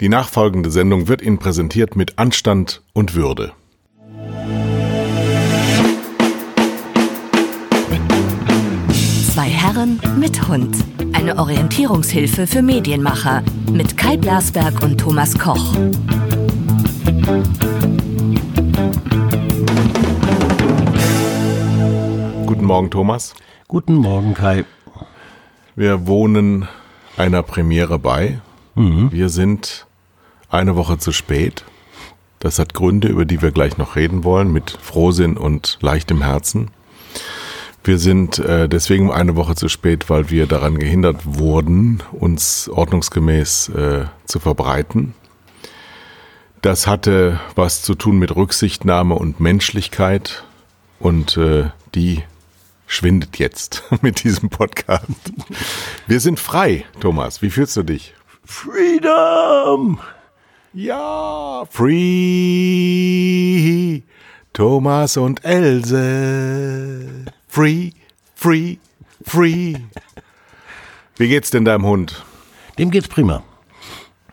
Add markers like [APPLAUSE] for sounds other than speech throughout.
Die nachfolgende Sendung wird Ihnen präsentiert mit Anstand und Würde. Zwei Herren mit Hund. Eine Orientierungshilfe für Medienmacher mit Kai Blasberg und Thomas Koch. Guten Morgen, Thomas. Guten Morgen, Kai. Wir wohnen einer Premiere bei. Mhm. Wir sind eine Woche zu spät. Das hat Gründe, über die wir gleich noch reden wollen, mit Frohsinn und leichtem Herzen. Wir sind äh, deswegen eine Woche zu spät, weil wir daran gehindert wurden, uns ordnungsgemäß äh, zu verbreiten. Das hatte was zu tun mit Rücksichtnahme und Menschlichkeit und äh, die schwindet jetzt [LAUGHS] mit diesem Podcast. Wir sind frei, Thomas. Wie fühlst du dich? Freedom! Ja, free. Thomas und Else. Free, free, free. Wie geht's denn deinem Hund? Dem geht's prima.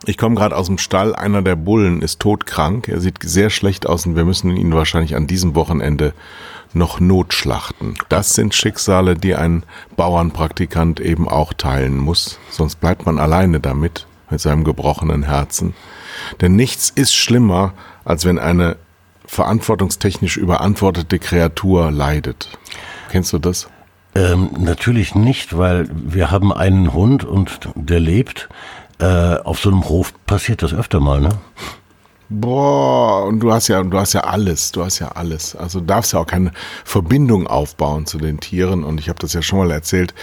Ich komme gerade aus dem Stall. Einer der Bullen ist todkrank. Er sieht sehr schlecht aus und wir müssen ihn wahrscheinlich an diesem Wochenende noch notschlachten. Das sind Schicksale, die ein Bauernpraktikant eben auch teilen muss. Sonst bleibt man alleine damit, mit seinem gebrochenen Herzen. Denn nichts ist schlimmer, als wenn eine verantwortungstechnisch überantwortete Kreatur leidet. Kennst du das? Ähm, natürlich nicht, weil wir haben einen Hund und der lebt. Äh, auf so einem Hof passiert das öfter mal, ne? Boah, und du hast ja, du hast ja alles, du hast ja alles. Also du darfst ja auch keine Verbindung aufbauen zu den Tieren. Und ich habe das ja schon mal erzählt.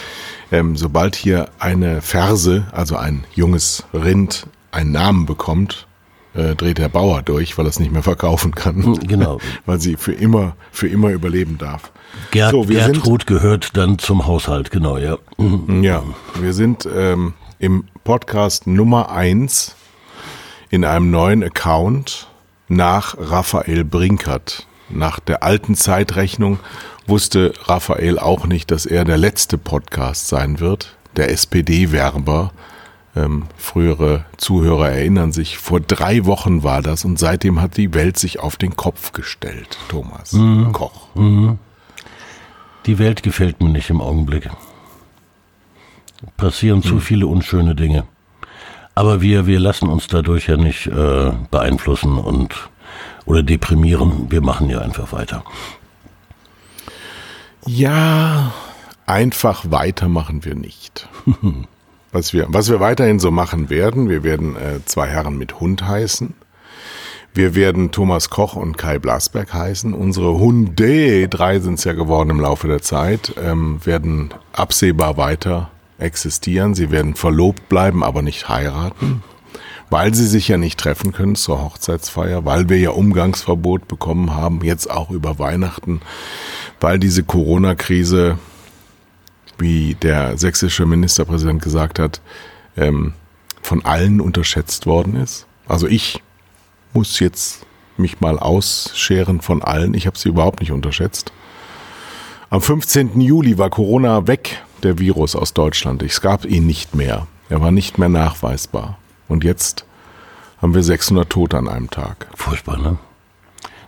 Ähm, sobald hier eine Ferse, also ein junges Rind, einen Namen bekommt, äh, dreht der Bauer durch, weil er es nicht mehr verkaufen kann. Genau. [LAUGHS] weil sie für immer, für immer überleben darf. Gerd, So, wir sind- Gertrud gehört dann zum Haushalt, genau, ja. Mhm. Ja, wir sind ähm, im Podcast Nummer eins in einem neuen Account nach Raphael Brinkert. Nach der alten Zeitrechnung wusste Raphael auch nicht, dass er der letzte Podcast sein wird. Der SPD-Werber. Ähm, frühere Zuhörer erinnern sich, vor drei Wochen war das und seitdem hat die Welt sich auf den Kopf gestellt, Thomas Koch. Die Welt gefällt mir nicht im Augenblick. Passieren Hm. zu viele unschöne Dinge. Aber wir, wir lassen uns dadurch ja nicht äh, beeinflussen und oder deprimieren. Wir machen ja einfach weiter. Ja, einfach weitermachen wir nicht. [LAUGHS] Was wir, was wir weiterhin so machen werden, wir werden äh, zwei Herren mit Hund heißen. Wir werden Thomas Koch und Kai Blasberg heißen. Unsere Hunde, drei sind es ja geworden im Laufe der Zeit, ähm, werden absehbar weiter existieren. Sie werden verlobt bleiben, aber nicht heiraten, weil sie sich ja nicht treffen können zur Hochzeitsfeier, weil wir ja Umgangsverbot bekommen haben, jetzt auch über Weihnachten, weil diese Corona-Krise, wie der sächsische Ministerpräsident gesagt hat, ähm, von allen unterschätzt worden ist. Also ich muss jetzt mich mal ausscheren von allen. Ich habe sie überhaupt nicht unterschätzt. Am 15. Juli war Corona weg, der Virus aus Deutschland. Es gab ihn nicht mehr. Er war nicht mehr nachweisbar. Und jetzt haben wir 600 Tote an einem Tag. Furchtbar, ne?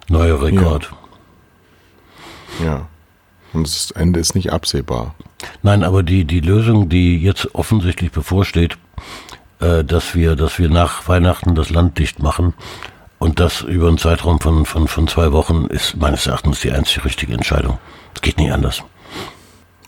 Neuer Rekord. Ja. Und das Ende ist nicht absehbar. Nein, aber die, die Lösung, die jetzt offensichtlich bevorsteht, äh, dass wir, dass wir nach Weihnachten das Land dicht machen und das über einen Zeitraum von, von, von zwei Wochen, ist meines Erachtens die einzig richtige Entscheidung. Es geht nicht anders.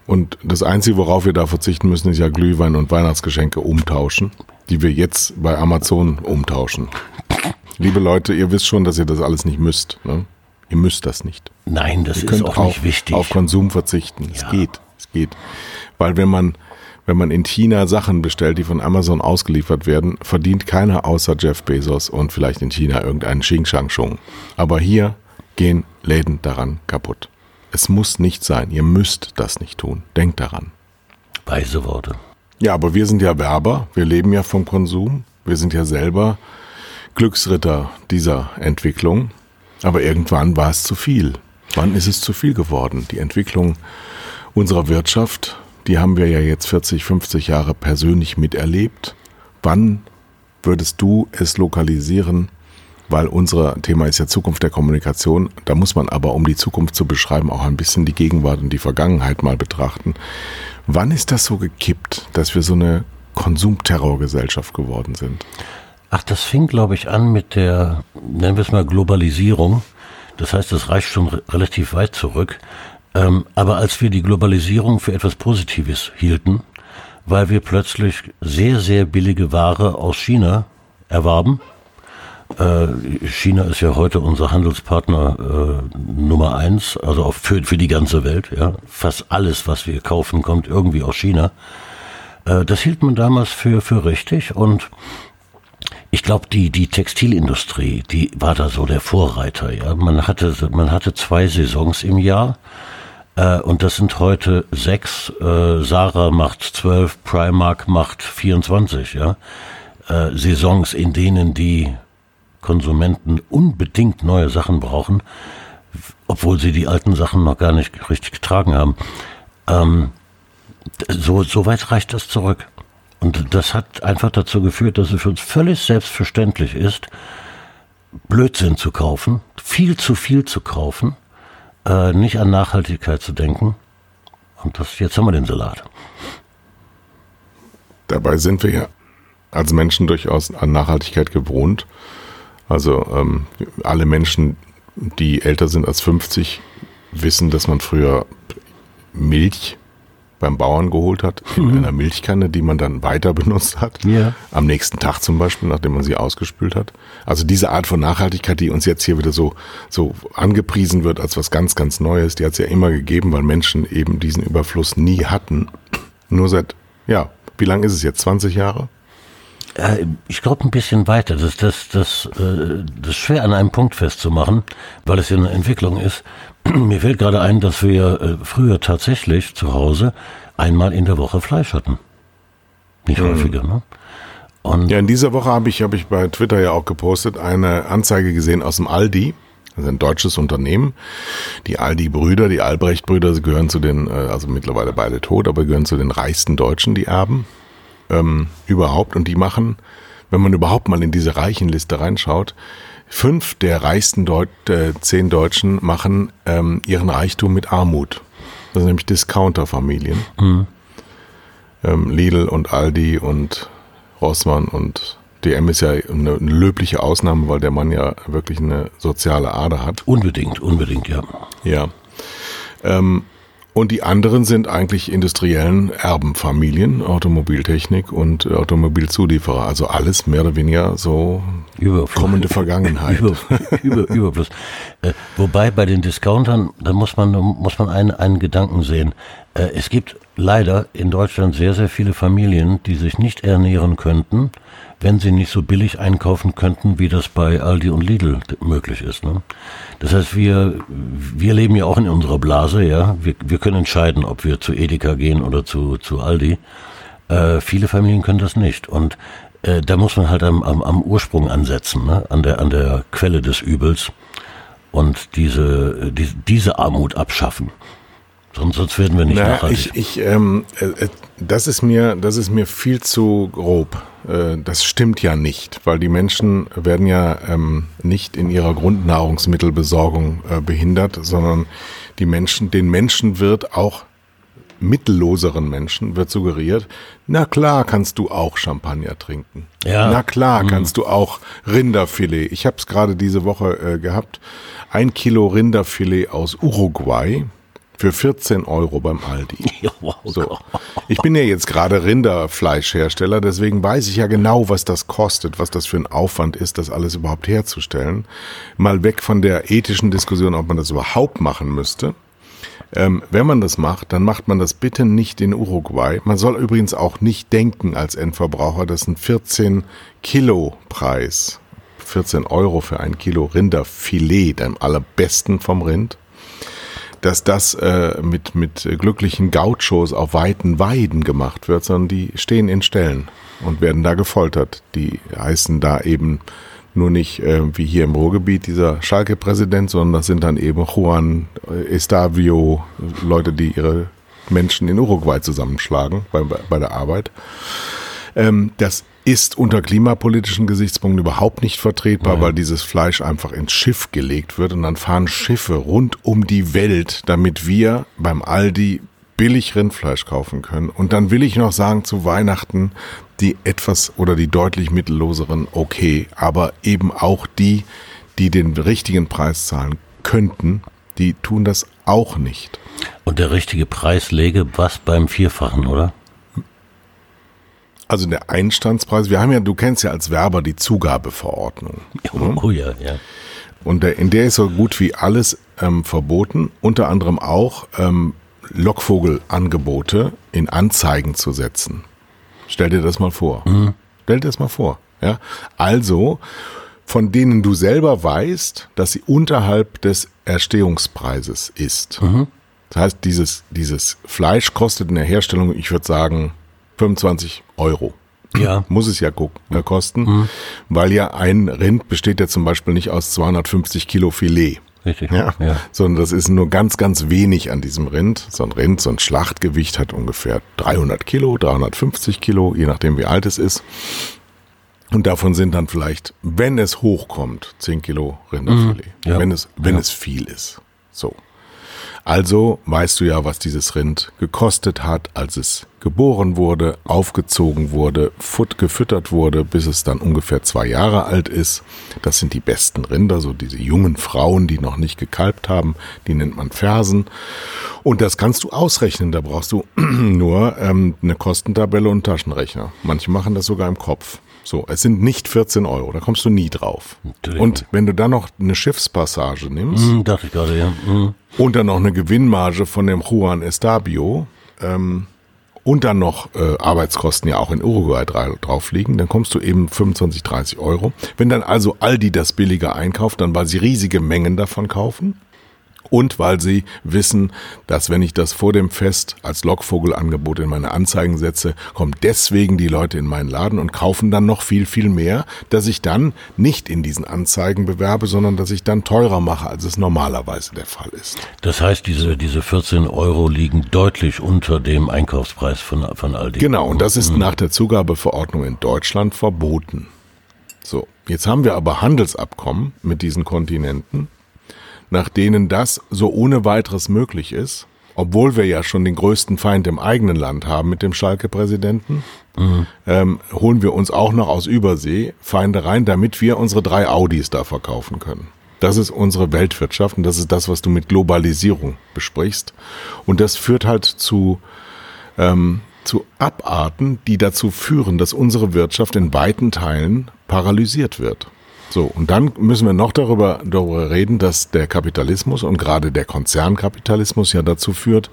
Und das Einzige, worauf wir da verzichten müssen, ist ja Glühwein und Weihnachtsgeschenke umtauschen, die wir jetzt bei Amazon umtauschen. [LAUGHS] Liebe Leute, ihr wisst schon, dass ihr das alles nicht müsst. Ne? Ihr müsst das nicht. Nein, das Ihr ist auch, auch nicht wichtig. auf Konsum verzichten. Es Ja. geht. Es geht. Weil wenn man, wenn man in China Sachen bestellt, die von Amazon ausgeliefert werden, verdient keiner außer Jeff Bezos und vielleicht in China irgendeinen Xing Shang Shung. Aber hier gehen Läden daran kaputt. Es muss nicht sein. Ihr müsst das nicht tun. Denkt daran. Weise Worte. Ja, aber wir sind ja Werber. Wir leben ja vom Konsum. Wir sind ja selber Glücksritter dieser Entwicklung. Aber irgendwann war es zu viel. Wann ist es zu viel geworden? Die Entwicklung unserer Wirtschaft, die haben wir ja jetzt 40, 50 Jahre persönlich miterlebt. Wann würdest du es lokalisieren? Weil unser Thema ist ja Zukunft der Kommunikation. Da muss man aber, um die Zukunft zu beschreiben, auch ein bisschen die Gegenwart und die Vergangenheit mal betrachten. Wann ist das so gekippt, dass wir so eine Konsumterrorgesellschaft geworden sind? Ach, das fing, glaube ich, an mit der, nennen wir es mal, Globalisierung. Das heißt, das reicht schon relativ weit zurück. Ähm, aber als wir die Globalisierung für etwas Positives hielten, weil wir plötzlich sehr, sehr billige Ware aus China erwarben. Äh, China ist ja heute unser Handelspartner äh, Nummer eins, also auch für, für die ganze Welt. Ja. Fast alles, was wir kaufen, kommt irgendwie aus China. Äh, das hielt man damals für, für richtig und ich glaube, die, die Textilindustrie, die war da so der Vorreiter. Ja. Man, hatte, man hatte zwei Saisons im Jahr äh, und das sind heute sechs. Äh, Sarah macht zwölf, Primark macht 24. Ja? Äh, Saisons, in denen die Konsumenten unbedingt neue Sachen brauchen, obwohl sie die alten Sachen noch gar nicht richtig getragen haben. Ähm, so, so weit reicht das zurück. Und das hat einfach dazu geführt, dass es für uns völlig selbstverständlich ist, Blödsinn zu kaufen, viel zu viel zu kaufen äh, nicht an Nachhaltigkeit zu denken. Und das, jetzt haben wir den Salat. Dabei sind wir ja als Menschen durchaus an Nachhaltigkeit gewohnt. Also ähm, alle Menschen, die älter sind als 50, wissen, dass man früher Milch beim Bauern geholt hat, in mhm. einer Milchkanne, die man dann weiter benutzt hat. Ja. Am nächsten Tag zum Beispiel, nachdem man sie ausgespült hat. Also diese Art von Nachhaltigkeit, die uns jetzt hier wieder so, so angepriesen wird als was ganz, ganz Neues, die hat es ja immer gegeben, weil Menschen eben diesen Überfluss nie hatten. Nur seit, ja, wie lange ist es jetzt? 20 Jahre? Ich glaube ein bisschen weiter. Das, das, das, äh, das ist schwer an einem Punkt festzumachen, weil es ja eine Entwicklung ist. [CLEARS THROAT] Mir fällt gerade ein, dass wir äh, früher tatsächlich zu Hause einmal in der Woche Fleisch hatten. Nicht mhm. häufiger, ne? Und ja, in dieser Woche habe ich, hab ich bei Twitter ja auch gepostet, eine Anzeige gesehen aus dem Aldi. Das ist ein deutsches Unternehmen. Die Aldi-Brüder, die Albrecht-Brüder, sie gehören zu den, äh, also mittlerweile beide tot, aber gehören zu den reichsten Deutschen, die Erben ähm, überhaupt. Und die machen, wenn man überhaupt mal in diese reichen Liste reinschaut, fünf der reichsten Deut äh, zehn Deutschen machen ähm, ihren Reichtum mit Armut. Das sind nämlich Discounter-Familien. Mhm. Ähm, Lidl und Aldi und Rossmann und DM ist ja eine, eine, löbliche Ausnahme, weil der Mann ja wirklich eine soziale Ader hat. Unbedingt, unbedingt, ja. Ja. Ähm, und die anderen sind eigentlich industriellen Erbenfamilien, Automobiltechnik und Automobilzulieferer. Also alles mehr oder weniger so Überfluss. kommende [LAUGHS] Vergangenheit. Über, über, Überfluss. Äh, wobei bei den Discountern, da muss man, muss man einen, einen Gedanken sehen. Äh, es gibt leider in Deutschland sehr, sehr viele Familien, die sich nicht ernähren könnten, wenn sie nicht so billig einkaufen könnten, wie das bei Aldi und Lidl möglich ist. Ne? Das heißt, wir, wir leben ja auch in unserer Blase, ja. Wir, wir können entscheiden, ob wir zu Edeka gehen oder zu, zu Aldi. Äh, viele Familien können das nicht. Und äh, da muss man halt am, am, am Ursprung ansetzen, ne? an, der, an der Quelle des Übels und diese, die, diese Armut abschaffen. Sonst, werden wir nicht naja, nachhaltig. Ich, ich, ähm, äh, äh, das, ist mir, das ist mir viel zu grob. Äh, das stimmt ja nicht, weil die Menschen werden ja ähm, nicht in ihrer Grundnahrungsmittelbesorgung äh, behindert, sondern die Menschen, den Menschen wird auch mittelloseren Menschen wird suggeriert, na klar kannst du auch Champagner trinken. Ja. Na klar mhm. kannst du auch Rinderfilet. Ich habe es gerade diese Woche äh, gehabt. Ein Kilo Rinderfilet aus Uruguay für 14 Euro beim Aldi. [LAUGHS] so. Ich bin ja jetzt gerade Rinderfleischhersteller, deswegen weiß ich ja genau, was das kostet, was das für ein Aufwand ist, das alles überhaupt herzustellen. Mal weg von der ethischen Diskussion, ob man das überhaupt machen müsste. Ähm, wenn man das macht, dann macht man das bitte nicht in Uruguay. Man soll übrigens auch nicht denken als Endverbraucher, das ist ein 14 Kilo Preis. 14 Euro für ein Kilo Rinderfilet, dem allerbesten vom Rind dass das äh, mit, mit glücklichen Gauchos auf weiten Weiden gemacht wird, sondern die stehen in Ställen und werden da gefoltert. Die heißen da eben nur nicht äh, wie hier im Ruhrgebiet dieser Schalke-Präsident, sondern das sind dann eben Juan Estavio, Leute, die ihre Menschen in Uruguay zusammenschlagen bei, bei der Arbeit. Ähm, das ist unter klimapolitischen Gesichtspunkten überhaupt nicht vertretbar, Nein. weil dieses Fleisch einfach ins Schiff gelegt wird und dann fahren Schiffe rund um die Welt, damit wir beim Aldi billig Rindfleisch kaufen können. Und dann will ich noch sagen, zu Weihnachten die etwas oder die deutlich mittelloseren okay, aber eben auch die, die den richtigen Preis zahlen könnten, die tun das auch nicht. Und der richtige Preis läge was beim Vierfachen, oder? Also der Einstandspreis, wir haben ja, du kennst ja als Werber die Zugabeverordnung. Oh, ne? oh ja, ja. Und der, in der ist so gut wie alles ähm, verboten, unter anderem auch ähm, Lockvogelangebote in Anzeigen zu setzen. Stell dir das mal vor. Mhm. Stell dir das mal vor. Ja? Also, von denen du selber weißt, dass sie unterhalb des Erstehungspreises ist. Mhm. Das heißt, dieses, dieses Fleisch kostet in der Herstellung, ich würde sagen, 25 Euro. Ja. Muss es ja äh, kosten, mhm. weil ja ein Rind besteht ja zum Beispiel nicht aus 250 Kilo Filet. Richtig. Ja, ja. Sondern das ist nur ganz, ganz wenig an diesem Rind. So ein Rind, so ein Schlachtgewicht hat ungefähr 300 Kilo, 350 Kilo, je nachdem wie alt es ist. Und davon sind dann vielleicht, wenn es hochkommt, 10 Kilo Rinderfilet. Mhm. Ja. Wenn es, wenn ja. es viel ist. So. Also weißt du ja, was dieses Rind gekostet hat, als es geboren wurde, aufgezogen wurde, futt gefüttert wurde, bis es dann ungefähr zwei Jahre alt ist. Das sind die besten Rinder, so diese jungen Frauen, die noch nicht gekalbt haben, die nennt man Fersen. Und das kannst du ausrechnen, da brauchst du [CLEARS THROAT] nur ähm, eine Kostentabelle und Taschenrechner. Manche machen das sogar im Kopf. So, es sind nicht 14 Euro, da kommst du nie drauf. Und wenn du dann noch eine Schiffspassage nimmst, mm, dachte ich gerade, ja. Mm. und dann noch eine Gewinnmarge von dem Juan Estabio, ähm, und dann noch äh, Arbeitskosten ja auch in Uruguay drauf liegen, dann kommst du eben 25, 30 Euro. Wenn dann also Aldi das billiger einkauft, dann weil sie riesige Mengen davon kaufen, und weil sie wissen, dass wenn ich das vor dem Fest als Lockvogelangebot in meine Anzeigen setze, kommen deswegen die Leute in meinen Laden und kaufen dann noch viel, viel mehr, dass ich dann nicht in diesen Anzeigen bewerbe, sondern dass ich dann teurer mache, als es normalerweise der Fall ist. Das heißt, diese, diese 14 Euro liegen deutlich unter dem Einkaufspreis von, von Aldi. Genau, und das ist mhm. nach der Zugabeverordnung in Deutschland verboten. So, jetzt haben wir aber Handelsabkommen mit diesen Kontinenten nach denen das so ohne weiteres möglich ist, obwohl wir ja schon den größten Feind im eigenen Land haben mit dem Schalke-Präsidenten, mhm. ähm, holen wir uns auch noch aus Übersee Feinde rein, damit wir unsere drei Audis da verkaufen können. Das ist unsere Weltwirtschaft und das ist das, was du mit Globalisierung besprichst. Und das führt halt zu, ähm, zu Abarten, die dazu führen, dass unsere Wirtschaft in weiten Teilen paralysiert wird. So, und dann müssen wir noch darüber, darüber reden, dass der Kapitalismus und gerade der Konzernkapitalismus ja dazu führt,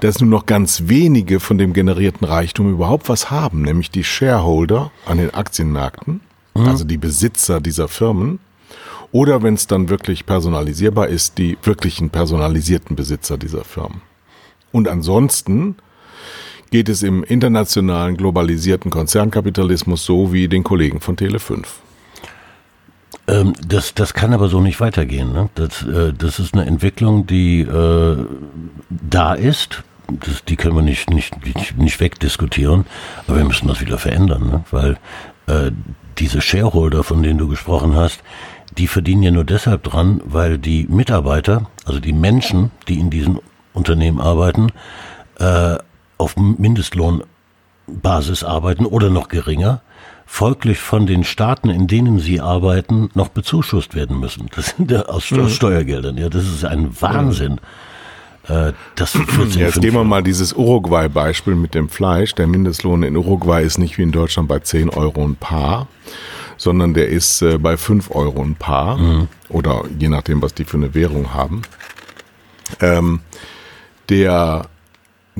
dass nur noch ganz wenige von dem generierten Reichtum überhaupt was haben, nämlich die Shareholder an den Aktienmärkten, mhm. also die Besitzer dieser Firmen, oder wenn es dann wirklich personalisierbar ist, die wirklichen personalisierten Besitzer dieser Firmen. Und ansonsten geht es im internationalen globalisierten Konzernkapitalismus so wie den Kollegen von Tele5. Ähm, das, das kann aber so nicht weitergehen. Ne? Das, äh, das ist eine Entwicklung, die äh, da ist. Das, die können wir nicht, nicht, nicht, nicht wegdiskutieren, aber wir müssen das wieder verändern, ne? weil äh, diese Shareholder, von denen du gesprochen hast, die verdienen ja nur deshalb dran, weil die Mitarbeiter, also die Menschen, die in diesen Unternehmen arbeiten, äh, auf Mindestlohnbasis arbeiten oder noch geringer folglich von den Staaten, in denen sie arbeiten, noch bezuschusst werden müssen. Das sind ja aus, mhm. Steuergeldern. Ja, das ist ein Wahnsinn. Äh, das [CLEARS THROAT] 14, Jetzt gehen wir mal dieses Uruguay-Beispiel mit dem Fleisch. Der Mindestlohn in Uruguay ist nicht wie in Deutschland bei 10 Euro ein Paar, sondern der ist äh, bei 5 Euro ein Paar. Mhm. Oder je nachdem, was die für eine Währung haben. Ähm, der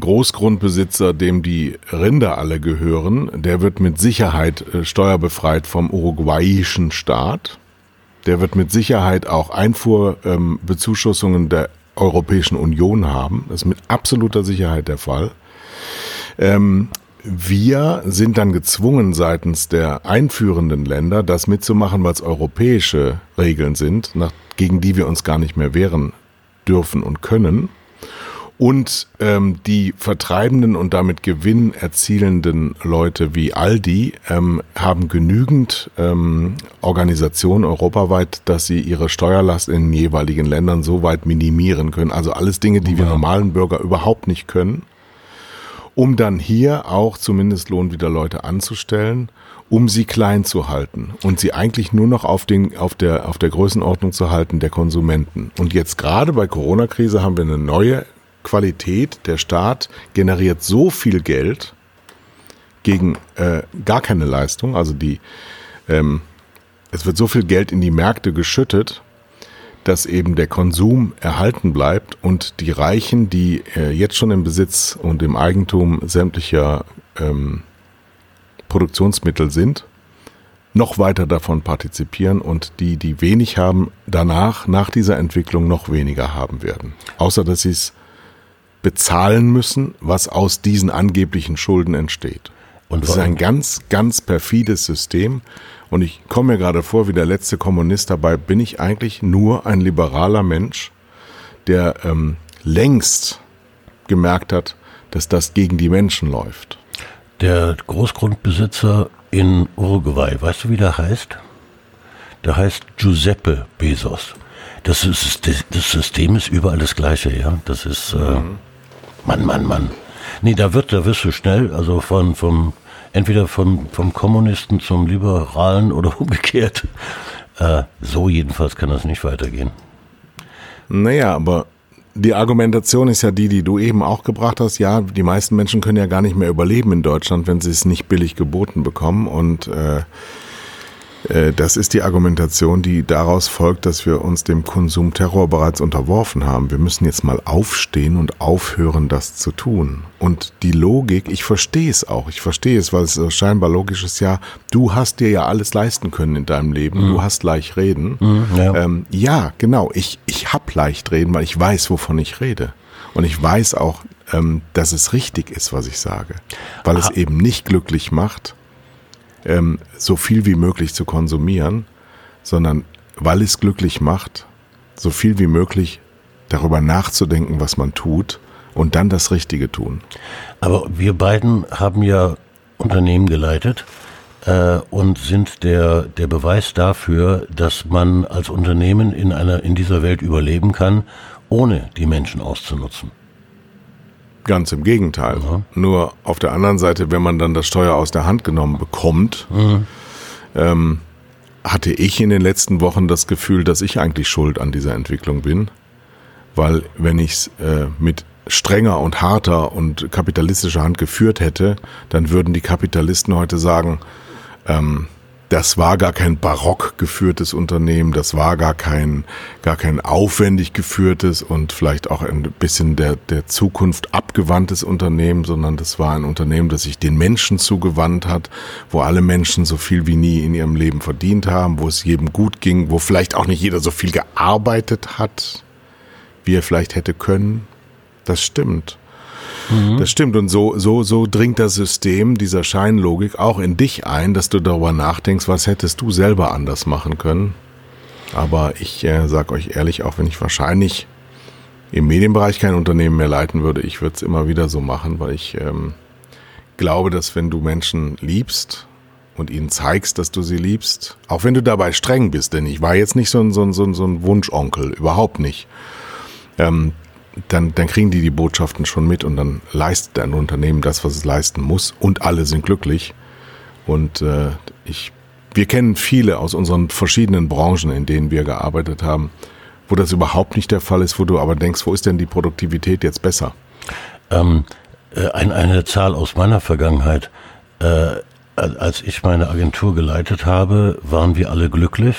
Großgrundbesitzer, dem die Rinder alle gehören, der wird mit Sicherheit äh, steuerbefreit vom uruguayischen Staat. Der wird mit Sicherheit auch Einfuhrbezuschussungen ähm, der Europäischen Union haben. Das ist mit absoluter Sicherheit der Fall. Ähm, wir sind dann gezwungen seitens der einführenden Länder, das mitzumachen, weil es europäische Regeln sind, gegen die wir uns gar nicht mehr wehren dürfen und können. Und ähm, die vertreibenden und damit Gewinn erzielenden Leute wie Aldi ähm, haben genügend ähm, Organisationen europaweit, dass sie ihre Steuerlast in den jeweiligen Ländern so weit minimieren können. Also alles Dinge, die wir normalen Bürger überhaupt nicht können, um dann hier auch zumindest Lohn wieder Leute anzustellen um sie klein zu halten und sie eigentlich nur noch auf, den, auf, der, auf der Größenordnung zu halten der Konsumenten. Und jetzt gerade bei Corona-Krise haben wir eine neue Qualität. Der Staat generiert so viel Geld gegen äh, gar keine Leistung. Also die, ähm, es wird so viel Geld in die Märkte geschüttet, dass eben der Konsum erhalten bleibt und die Reichen, die äh, jetzt schon im Besitz und im Eigentum sämtlicher ähm, Produktionsmittel sind, noch weiter davon partizipieren und die, die wenig haben, danach, nach dieser Entwicklung noch weniger haben werden. Außer dass sie es bezahlen müssen, was aus diesen angeblichen Schulden entsteht. Und das ist ein ganz, ganz perfides System. Und ich komme mir gerade vor, wie der letzte Kommunist dabei, bin ich eigentlich nur ein liberaler Mensch, der ähm, längst gemerkt hat, dass das gegen die Menschen läuft der Großgrundbesitzer in Uruguay, weißt du, wie der heißt? Der heißt Giuseppe Bezos. Das, ist, das System ist überall das gleiche, ja. Das ist, äh, mhm. Mann, Mann, Mann. Nee, da wird, da wirst du schnell, also von, vom, entweder vom, vom Kommunisten zum Liberalen oder [LAUGHS] umgekehrt. Äh, so jedenfalls kann das nicht weitergehen. Naja, aber die Argumentation ist ja die, die du eben auch gebracht hast. Ja, die meisten Menschen können ja gar nicht mehr überleben in Deutschland, wenn sie es nicht billig geboten bekommen. Und äh, das ist die Argumentation, die daraus folgt, dass wir uns dem Konsumterror bereits unterworfen haben. Wir müssen jetzt mal aufstehen und aufhören, das zu tun. Und die Logik, ich verstehe es auch. Ich verstehe es, weil es scheinbar logisch ist, ja, du hast dir ja alles leisten können in deinem Leben. Mhm. Du hast leicht reden. Mhm, ja. Ähm, ja, genau. Ich, ich hab leicht reden, weil ich weiß, wovon ich rede. Und ich weiß auch, ähm, dass es richtig ist, was ich sage. Weil Aha. es eben nicht glücklich macht, ähm, so viel wie möglich zu konsumieren, sondern weil es glücklich macht, so viel wie möglich darüber nachzudenken, was man tut und dann das Richtige tun. Aber wir beiden haben ja Unternehmen geleitet äh, und sind der, der Beweis dafür, dass man als Unternehmen in, einer, in dieser Welt überleben kann, ohne die Menschen auszunutzen. Ganz im Gegenteil. Mhm. Nur auf der anderen Seite, wenn man dann das Steuer aus der Hand genommen bekommt, mhm. ähm, hatte ich in den letzten Wochen das Gefühl, dass ich eigentlich schuld an dieser Entwicklung bin. Weil wenn ich es äh, mit strenger und harter und kapitalistischer Hand geführt hätte, dann würden die Kapitalisten heute sagen, ähm, das war gar kein barock geführtes Unternehmen, das war gar kein, gar kein aufwendig geführtes und vielleicht auch ein bisschen der, der Zukunft abgewandtes Unternehmen, sondern das war ein Unternehmen, das sich den Menschen zugewandt hat, wo alle Menschen so viel wie nie in ihrem Leben verdient haben, wo es jedem gut ging, wo vielleicht auch nicht jeder so viel gearbeitet hat, wie er vielleicht hätte können. Das stimmt. Mhm. Das stimmt. Und so, so, so dringt das System dieser Scheinlogik auch in dich ein, dass du darüber nachdenkst, was hättest du selber anders machen können. Aber ich äh, sag euch ehrlich, auch wenn ich wahrscheinlich im Medienbereich kein Unternehmen mehr leiten würde, ich würde es immer wieder so machen, weil ich ähm, glaube, dass wenn du Menschen liebst und ihnen zeigst, dass du sie liebst, auch wenn du dabei streng bist, denn ich war jetzt nicht so ein, so ein, so ein, so ein Wunschonkel, überhaupt nicht. Ähm, dann, dann kriegen die die Botschaften schon mit und dann leistet ein Unternehmen das, was es leisten muss und alle sind glücklich. Und äh, ich, wir kennen viele aus unseren verschiedenen Branchen, in denen wir gearbeitet haben, wo das überhaupt nicht der Fall ist, wo du aber denkst, wo ist denn die Produktivität jetzt besser? Ähm, äh, ein, eine Zahl aus meiner Vergangenheit. Äh, als ich meine Agentur geleitet habe, waren wir alle glücklich.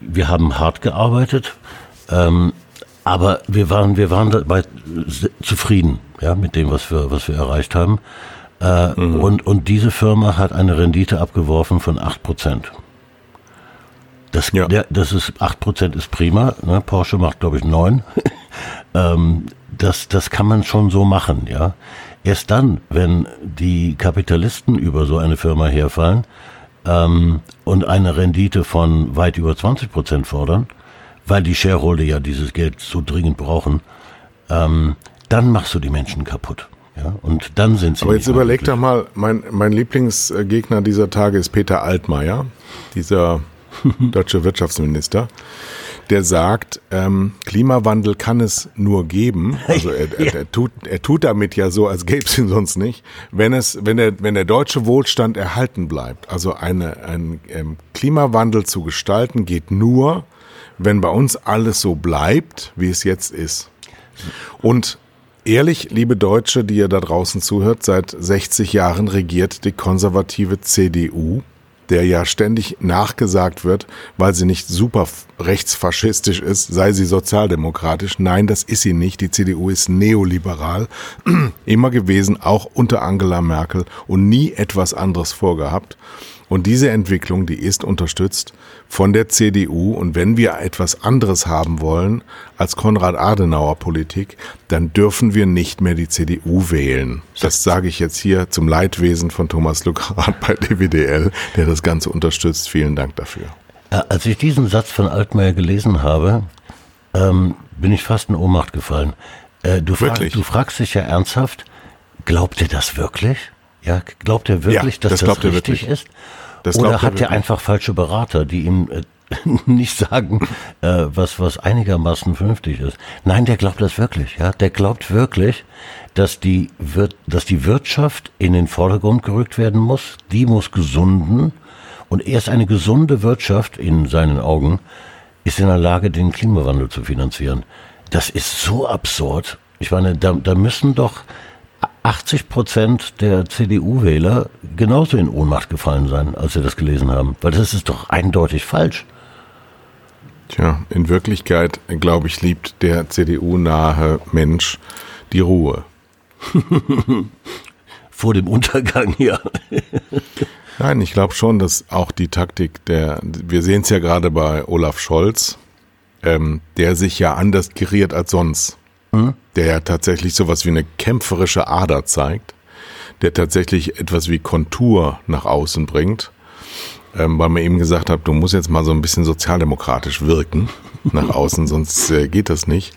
Wir haben hart gearbeitet. Ähm, aber wir waren, wir waren dabei zufrieden, ja, mit dem, was wir, was wir erreicht haben. Äh, mhm. und, und diese Firma hat eine Rendite abgeworfen von acht Prozent. Das, ja. der, das ist, acht Prozent ist prima, ne? Porsche macht, glaube ich, neun. [LAUGHS] ähm, das, das kann man schon so machen, ja. Erst dann, wenn die Kapitalisten über so eine Firma herfallen ähm, und eine Rendite von weit über 20 Prozent fordern, weil die Shareholder ja dieses Geld so dringend brauchen, ähm, dann machst du die Menschen kaputt. Ja, und dann sind sie. Aber jetzt überleg doch mal, mein, mein Lieblingsgegner dieser Tage ist Peter Altmaier, dieser [LAUGHS] deutsche Wirtschaftsminister, der sagt, ähm, Klimawandel kann es nur geben. Also er, [LAUGHS] er, er, tut, er tut damit ja so, als gäbe es ihn sonst nicht, wenn es, wenn der, wenn der deutsche Wohlstand erhalten bleibt. Also eine, ein ähm, Klimawandel zu gestalten geht nur, wenn bei uns alles so bleibt, wie es jetzt ist. Und ehrlich, liebe Deutsche, die ihr da draußen zuhört, seit 60 Jahren regiert die konservative CDU, der ja ständig nachgesagt wird, weil sie nicht super rechtsfaschistisch ist, sei sie sozialdemokratisch. Nein, das ist sie nicht. Die CDU ist neoliberal, [CLEARS THROAT] immer gewesen, auch unter Angela Merkel und nie etwas anderes vorgehabt. Und diese Entwicklung, die ist unterstützt von der CDU. Und wenn wir etwas anderes haben wollen als Konrad-Adenauer-Politik, dann dürfen wir nicht mehr die CDU wählen. Das sage ich jetzt hier zum Leidwesen von Thomas Lukarat bei DWDL, der das Ganze unterstützt. Vielen Dank dafür. Als ich diesen Satz von Altmaier gelesen habe, ähm, bin ich fast in Ohnmacht gefallen. Äh, du, frag, du fragst dich ja ernsthaft, glaubt ihr das wirklich? Ja, glaubt er wirklich, ja, dass das, das richtig ist? Das Oder hat er einfach falsche Berater, die ihm äh, [LAUGHS] nicht sagen, äh, was, was einigermaßen vernünftig ist? Nein, der glaubt das wirklich. Ja, der glaubt wirklich, dass die, Wir dass die Wirtschaft in den Vordergrund gerückt werden muss. Die muss gesunden. Und erst eine gesunde Wirtschaft in seinen Augen ist in der Lage, den Klimawandel zu finanzieren. Das ist so absurd. Ich meine, da, da müssen doch 80 Prozent der CDU-Wähler genauso in Ohnmacht gefallen sein, als sie das gelesen haben. Weil das ist doch eindeutig falsch. Tja, in Wirklichkeit, glaube ich, liebt der CDU-nahe Mensch die Ruhe. [LAUGHS] Vor dem Untergang, ja. [LAUGHS] Nein, ich glaube schon, dass auch die Taktik der, wir sehen es ja gerade bei Olaf Scholz, ähm, der sich ja anders geriert als sonst. Der ja tatsächlich sowas wie eine kämpferische Ader zeigt, der tatsächlich etwas wie Kontur nach außen bringt, ähm, weil man eben gesagt hat, du musst jetzt mal so ein bisschen sozialdemokratisch wirken [LAUGHS] nach außen, sonst äh, geht das nicht.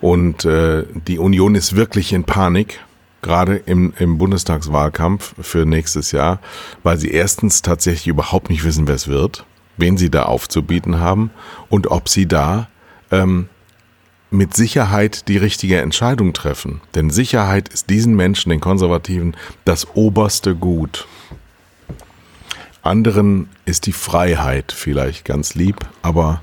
Und äh, die Union ist wirklich in Panik, gerade im, im Bundestagswahlkampf für nächstes Jahr, weil sie erstens tatsächlich überhaupt nicht wissen, wer es wird, wen sie da aufzubieten haben und ob sie da ähm, mit Sicherheit die richtige Entscheidung treffen. Denn Sicherheit ist diesen Menschen, den Konservativen, das oberste Gut. Anderen ist die Freiheit vielleicht ganz lieb, aber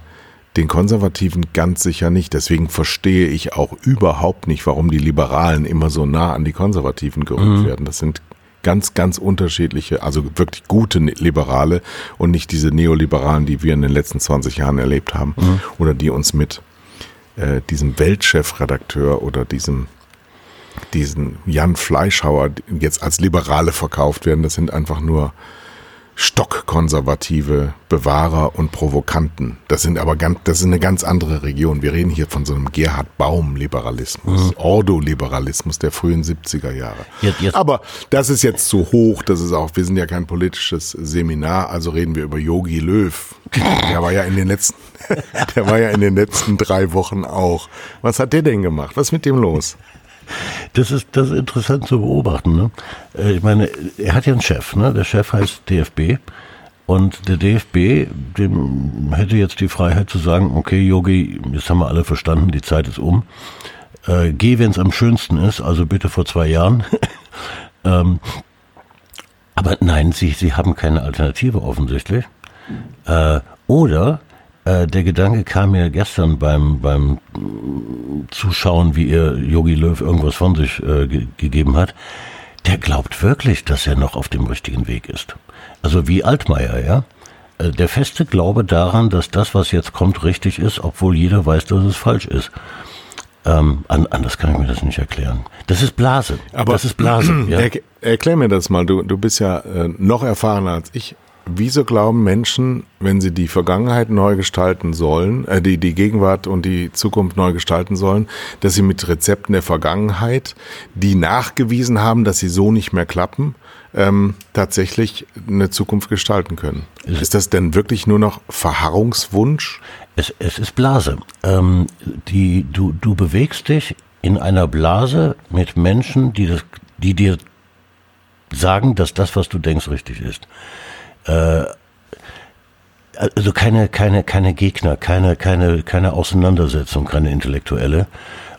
den Konservativen ganz sicher nicht. Deswegen verstehe ich auch überhaupt nicht, warum die Liberalen immer so nah an die Konservativen gerückt mhm. werden. Das sind ganz, ganz unterschiedliche, also wirklich gute Liberale und nicht diese Neoliberalen, die wir in den letzten 20 Jahren erlebt haben mhm. oder die uns mit äh, diesem Weltchefredakteur oder diesem diesen Jan Fleischhauer jetzt als Liberale verkauft werden. Das sind einfach nur stockkonservative Bewahrer und Provokanten. Das sind aber ganz, das ist eine ganz andere Region. Wir reden hier von so einem Gerhard Baum Liberalismus, mhm. Ordo-Liberalismus der frühen 70er Jahre. Jetzt, jetzt. Aber das ist jetzt zu hoch. Das ist auch, wir sind ja kein politisches Seminar, also reden wir über Yogi Löw. Der war ja in den letzten, [LAUGHS] der war ja in den letzten drei Wochen auch. Was hat der denn gemacht? Was ist mit dem los? Das ist, das ist interessant zu beobachten. Ne? Äh, ich meine, er hat ja einen Chef, ne? Der Chef heißt DFB. Und der DFB, dem hätte jetzt die Freiheit zu sagen, okay, Yogi, jetzt haben wir alle verstanden, die Zeit ist um. Äh, geh, wenn es am schönsten ist, also bitte vor zwei Jahren. [LAUGHS] ähm, aber nein, sie, sie haben keine Alternative offensichtlich. Äh, oder äh, der Gedanke kam mir gestern beim, beim Zuschauen, wie ihr Yogi Löw irgendwas von sich äh, ge gegeben hat. Der glaubt wirklich, dass er noch auf dem richtigen Weg ist. Also wie Altmaier, ja. Äh, der feste Glaube daran, dass das, was jetzt kommt, richtig ist, obwohl jeder weiß, dass es falsch ist. Ähm, anders kann ich mir das nicht erklären. Das ist Blase. Aber das ist Blase. [CLEARS THROAT] Ja. Er, erklär mir das mal. Du, du bist ja äh, noch erfahrener als ich Wieso glauben Menschen, wenn sie die Vergangenheit neu gestalten sollen, äh, die, die Gegenwart und die Zukunft neu gestalten sollen, dass sie mit Rezepten der Vergangenheit, die nachgewiesen haben, dass sie so nicht mehr klappen, ähm, tatsächlich eine Zukunft gestalten können? Ist das denn wirklich nur noch Verharrungswunsch? Es, es ist Blase. Ähm, die, du, du bewegst dich in einer Blase mit Menschen, die, das, die dir sagen, dass das, was du denkst, richtig ist. Äh, also keine, keine, keine Gegner, keine, keine, keine Auseinandersetzung, keine intellektuelle.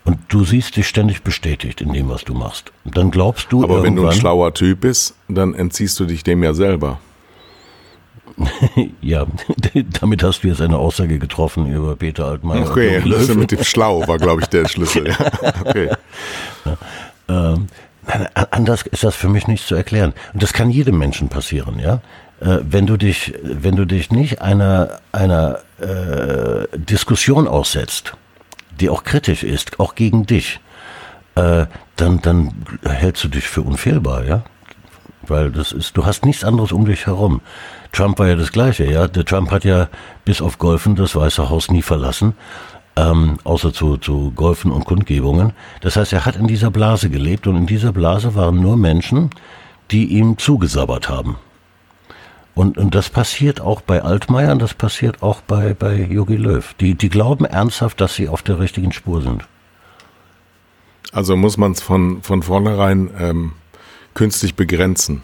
Und du siehst dich ständig bestätigt in dem, was du machst. Und dann glaubst du. Aber wenn du ein schlauer Typ bist, dann entziehst du dich dem ja selber. [LAUGHS] ja, [LAUGHS] damit hast du jetzt eine Aussage getroffen über Peter Altmaier. Okay, das mit dem [LAUGHS] Schlau war, glaube ich, der Schlüssel. Ja, okay. Ja, ähm, anders ist das für mich nicht zu erklären. Und das kann jedem Menschen passieren, ja. Äh, wenn du dich, wenn du dich nicht einer, einer äh, Diskussion aussetzt, die auch kritisch ist, auch gegen dich, äh, dann, dann hältst du dich für unfehlbar, ja. Weil das ist, du hast nichts anderes um dich herum. Trump war ja das Gleiche, ja. Der Trump hat ja bis auf Golfen das Weiße Haus nie verlassen ähm, außer zu, zu Golfen und Kundgebungen. Das heißt, er hat in dieser Blase gelebt und in dieser Blase waren nur Menschen, die ihm zugesabbert haben. Und, und das passiert auch bei Altmaier und das passiert auch bei, bei Jogi Löw. Die, die glauben ernsthaft, dass sie auf der richtigen Spur sind. Also muss man es von, von vornherein ähm, künstlich begrenzen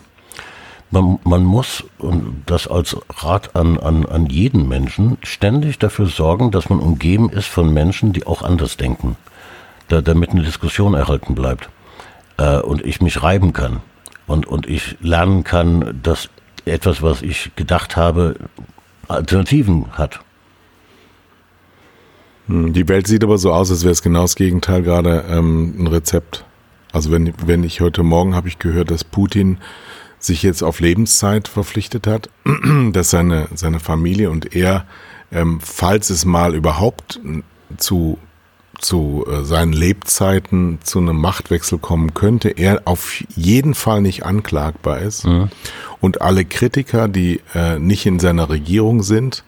man, man muss, und das als Rat an, an, an jeden Menschen, ständig dafür sorgen, dass man umgeben ist von Menschen, die auch anders denken, da, damit eine Diskussion erhalten bleibt äh, und ich mich reiben kann und, und ich lernen kann, dass etwas, was ich gedacht habe, Alternativen hat. Hm, die Welt sieht aber so aus, als wäre es genau das Gegenteil gerade ähm, ein Rezept. Also wenn, wenn ich heute Morgen habe ich gehört, dass Putin sich jetzt auf Lebenszeit verpflichtet hat, [CLEARS THROAT] dass seine, seine Familie und er, ähm, falls es mal überhaupt zu, zu äh, seinen Lebzeiten zu einem Machtwechsel kommen könnte, er auf jeden Fall nicht anklagbar ist. Mhm. Und alle Kritiker, die äh, nicht in seiner Regierung sind,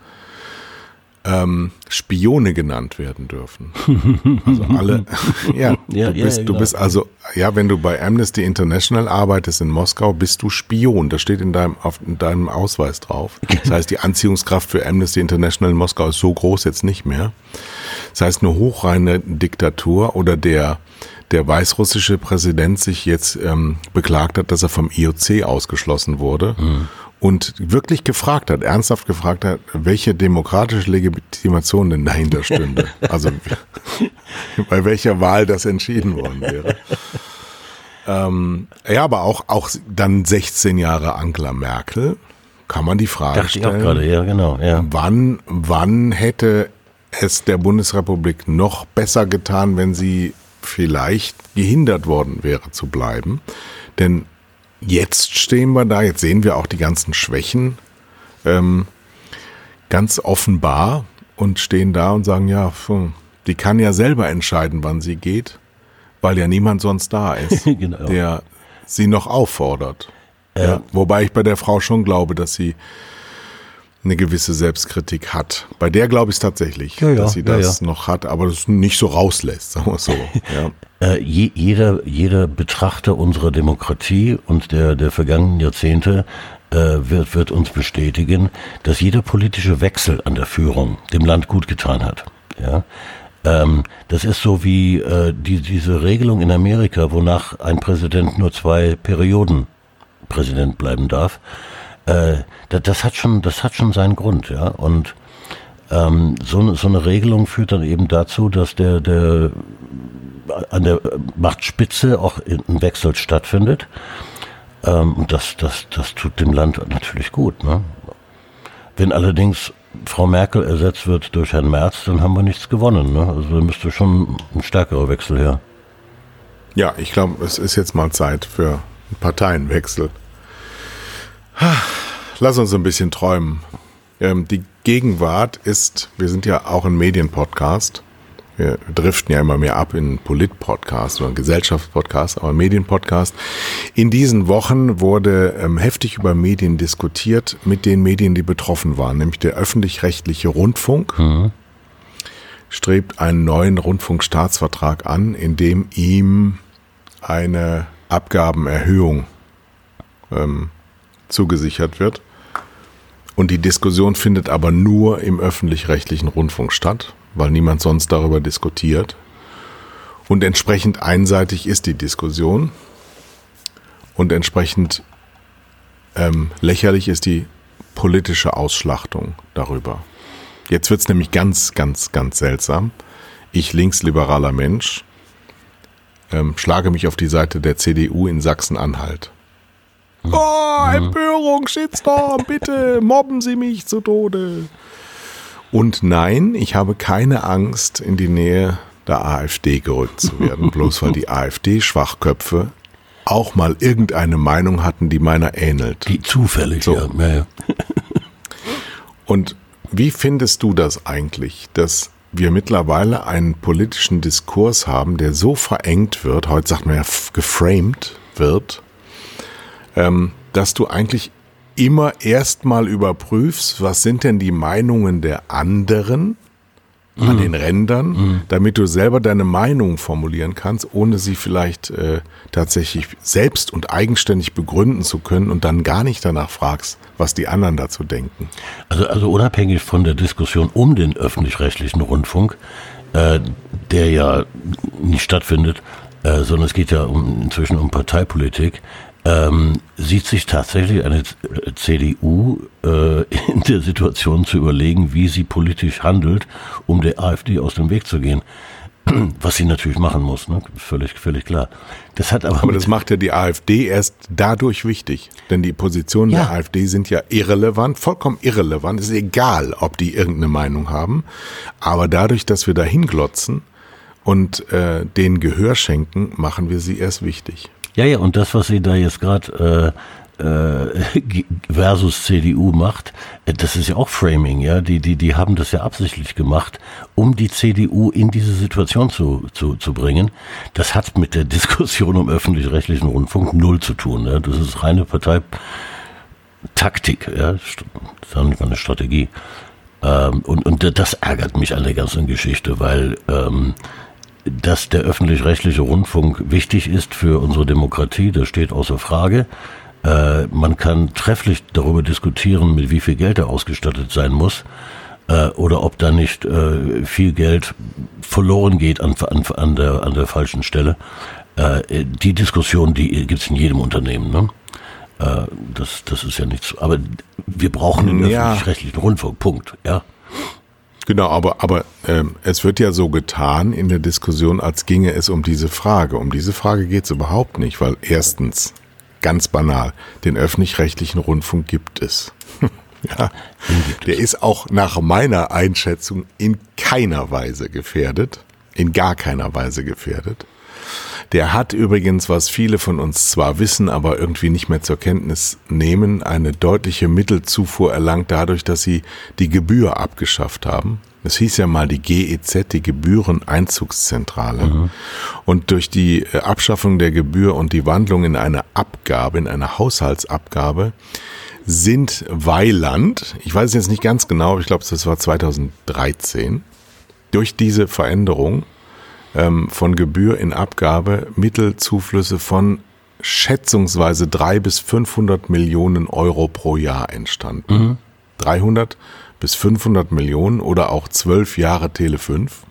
ähm, Spione genannt werden dürfen. [LAUGHS] Also alle, [LAUGHS] ja, ja, du, bist, ja, genau. du bist also, ja, wenn du bei Amnesty International arbeitest in Moskau, bist du Spion. Das steht in deinem, auf, in deinem Ausweis drauf. Das heißt, die Anziehungskraft für Amnesty International in Moskau ist so groß jetzt nicht mehr. Das heißt, eine hochreine Diktatur oder der, der weißrussische Präsident sich jetzt ähm, beklagt hat, dass er vom IOC ausgeschlossen wurde. Mhm und wirklich gefragt hat, ernsthaft gefragt hat, welche demokratische Legitimation denn dahinter stünde. [LAUGHS] Also bei welcher Wahl das entschieden worden wäre. Ähm, ja, aber auch, auch dann 16 Jahre Angela Merkel, kann man die Frage Dachte stellen. Ich auch gerade, ja, genau, ja. Wann, wann hätte es der Bundesrepublik noch besser getan, wenn sie vielleicht gehindert worden wäre zu bleiben? Denn jetzt stehen wir da, jetzt sehen wir auch die ganzen Schwächen ähm, ganz offenbar und stehen da und sagen, ja, die kann ja selber entscheiden, wann sie geht, weil ja niemand sonst da ist, [LAUGHS] genau. der sie noch auffordert. Ja. ja. Wobei ich bei der Frau schon glaube, dass sie eine gewisse Selbstkritik hat. Bei der glaube ich es tatsächlich, ja, ja, dass sie das ja, noch hat, aber das nicht so rauslässt, sagen wir so. [LAUGHS] äh, je, jeder, jeder Betrachter unserer Demokratie und der, der vergangenen Jahrzehnte äh, wird, wird uns bestätigen, dass jeder politische Wechsel an der Führung dem Land gut getan hat. Ja? Ähm, das ist so wie äh, die, diese Regelung in Amerika, wonach ein Präsident nur zwei Perioden Präsident bleiben darf äh, das, hat schon, das hat schon seinen Grund, ja. Und ähm, so, so eine Regelung führt dann eben dazu, dass der, der an der Machtspitze auch ein Wechsel stattfindet. Ähm, und das, das, das tut dem Land natürlich gut. Ne? Wenn allerdings Frau Merkel ersetzt wird durch Herrn Merz, dann haben wir nichts gewonnen. Ne? Also da müsste schon ein stärkerer Wechsel her. Ja, ich glaube, es ist jetzt mal Zeit für einen Parteienwechsel. Lass uns ein bisschen träumen. Ähm, die Gegenwart ist, wir sind ja auch ein Medienpodcast. Wir driften ja immer mehr ab in Polit-Podcast oder Gesellschaftspodcast, aber Medienpodcast. In diesen Wochen wurde ähm, heftig über Medien diskutiert mit den Medien, die betroffen waren, nämlich der öffentlich-rechtliche Rundfunk. Mhm. strebt einen neuen Rundfunkstaatsvertrag an, in dem ihm eine Abgabenerhöhung ähm, zugesichert wird. Und die Diskussion findet aber nur im öffentlich-rechtlichen Rundfunk statt, weil niemand sonst darüber diskutiert. Und entsprechend einseitig ist die Diskussion und entsprechend ähm, lächerlich ist die politische Ausschlachtung darüber. Jetzt wird's nämlich ganz, ganz, ganz seltsam. Ich linksliberaler Mensch ähm, schlage mich auf die Seite der CDU in Sachsen-Anhalt. Oh, Empörung, Shitstorm, bitte mobben Sie mich zu Tode. Und nein, ich habe keine Angst, in die Nähe der AfD gerückt zu werden, bloß weil die AfD-Schwachköpfe auch mal irgendeine Meinung hatten, die meiner ähnelt. Die zufällig, So. ja. ja. [LAUGHS] Und wie findest du das eigentlich, dass wir mittlerweile einen politischen Diskurs haben, der so verengt wird, heute sagt man ja geframed wird, ähm, dass du eigentlich immer erstmal überprüfst, was sind denn die Meinungen der anderen an den Rändern, damit du selber deine Meinung formulieren kannst, ohne sie vielleicht äh, tatsächlich selbst und eigenständig begründen zu können und dann gar nicht danach fragst, was die anderen dazu denken. Also, also unabhängig von der Diskussion um den öffentlich-rechtlichen Rundfunk, äh, der ja nicht stattfindet, äh, sondern es geht ja um, inzwischen um Parteipolitik, ähm, sieht sich tatsächlich eine äh, CDU äh, in der Situation zu überlegen, wie sie politisch handelt, um der AfD aus dem Weg zu gehen. [CLEARS THROAT] Was sie natürlich machen muss, ne? völlig, völlig klar. Das hat aber, Aber das macht ja die AfD erst dadurch wichtig. Denn die Positionen Ja. der AfD sind ja irrelevant, vollkommen irrelevant. Es ist egal, ob die irgendeine Meinung haben. Aber dadurch, dass wir da hinglotzen und äh, denen Gehör schenken, machen wir sie erst wichtig. Ja, ja, und das, was sie da jetzt gerade äh, äh, [LAUGHS] versus CDU macht, äh, das ist ja auch Framing, ja. Die, die, die haben das ja absichtlich gemacht, um die CDU in diese Situation zu, zu, zu bringen. Das hat mit der [LAUGHS] Diskussion um öffentlich-rechtlichen Rundfunk null zu tun. Ja. Das ist reine Parteitaktik, ja. St- Das ist auch nicht mal eine Strategie. Ähm, und, und das ärgert mich an der ganzen Geschichte, weil ähm, dass der öffentlich-rechtliche Rundfunk wichtig ist für unsere Demokratie, das steht außer Frage. Äh, man kann trefflich darüber diskutieren, mit wie viel Geld er ausgestattet sein muss äh, oder ob da nicht äh, viel Geld verloren geht an, an, an, der, an der falschen Stelle. Die Diskussion, die gibt's in jedem Unternehmen. Ne? Das, das ist ja nichts. Aber wir brauchen den Ja. öffentlich-rechtlichen Rundfunk. Punkt. Ja. Genau, aber, aber ähm, es wird ja so getan in der Diskussion, als ginge es um diese Frage. Um diese Frage geht es überhaupt nicht, weil erstens, ganz banal, den öffentlich-rechtlichen Rundfunk gibt es. [LAUGHS] ja, der ist auch nach meiner Einschätzung in keiner Weise gefährdet, in gar keiner Weise gefährdet. Der hat übrigens, was viele von uns zwar wissen, aber irgendwie nicht mehr zur Kenntnis nehmen, eine deutliche Mittelzufuhr erlangt dadurch, dass sie die Gebühr abgeschafft haben. Es hieß ja mal die GEZ, die Gebühreneinzugszentrale. Und durch die äh, Abschaffung der Gebühr und die Wandlung in eine Abgabe, in eine Haushaltsabgabe, sind Weiland, ich weiß es jetzt nicht ganz genau, aber ich glaube, das war 2013, durch diese Veränderung ähm, von Gebühr in Abgabe Mittelzuflüsse von schätzungsweise drei bis 500 Millionen Euro pro Jahr entstanden. 300 bis 500 Millionen oder auch zwölf Jahre Tele 5. [LAUGHS]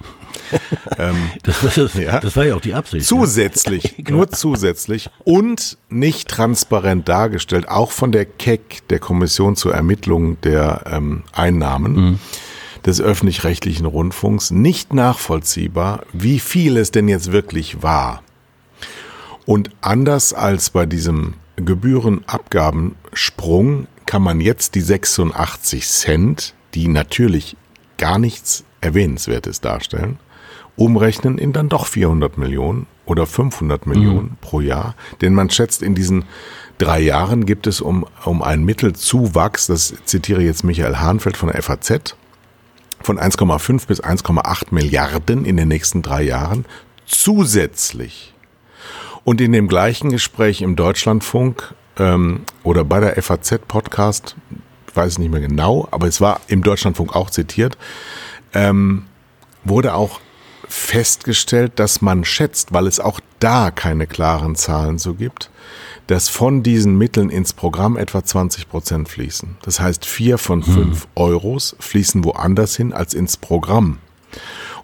Das, war, das, Ja. das war ja auch die Absicht. ne? Zusätzlich, [LAUGHS] nur zusätzlich und nicht transparent dargestellt, auch von der KEC, der Kommission zur Ermittlung der ähm, Einnahmen des öffentlich-rechtlichen Rundfunks, nicht nachvollziehbar, wie viel es denn jetzt wirklich war. Und anders als bei diesem Gebührenabgabensprung kann man jetzt die 86 Cent, die natürlich gar nichts Erwähnenswertes darstellen, umrechnen in dann doch 400 Millionen oder 500 Millionen pro Jahr. Denn man schätzt, in diesen drei Jahren gibt es um, um einen Mittelzuwachs, das zitiere jetzt Michael Hahnfeld von der FAZ, von 1,5 bis 1,8 Milliarden in den nächsten drei Jahren zusätzlich. Und in dem gleichen Gespräch im Deutschlandfunk ähm, oder bei der FAZ-Podcast, ich weiß nicht mehr genau, aber es war im Deutschlandfunk auch zitiert, ähm, wurde auch festgestellt, dass man schätzt, weil es auch da keine klaren Zahlen so gibt, dass von diesen Mitteln ins Programm etwa 20 Prozent fließen. Das heißt, vier von fünf Euros fließen woanders hin als ins Programm.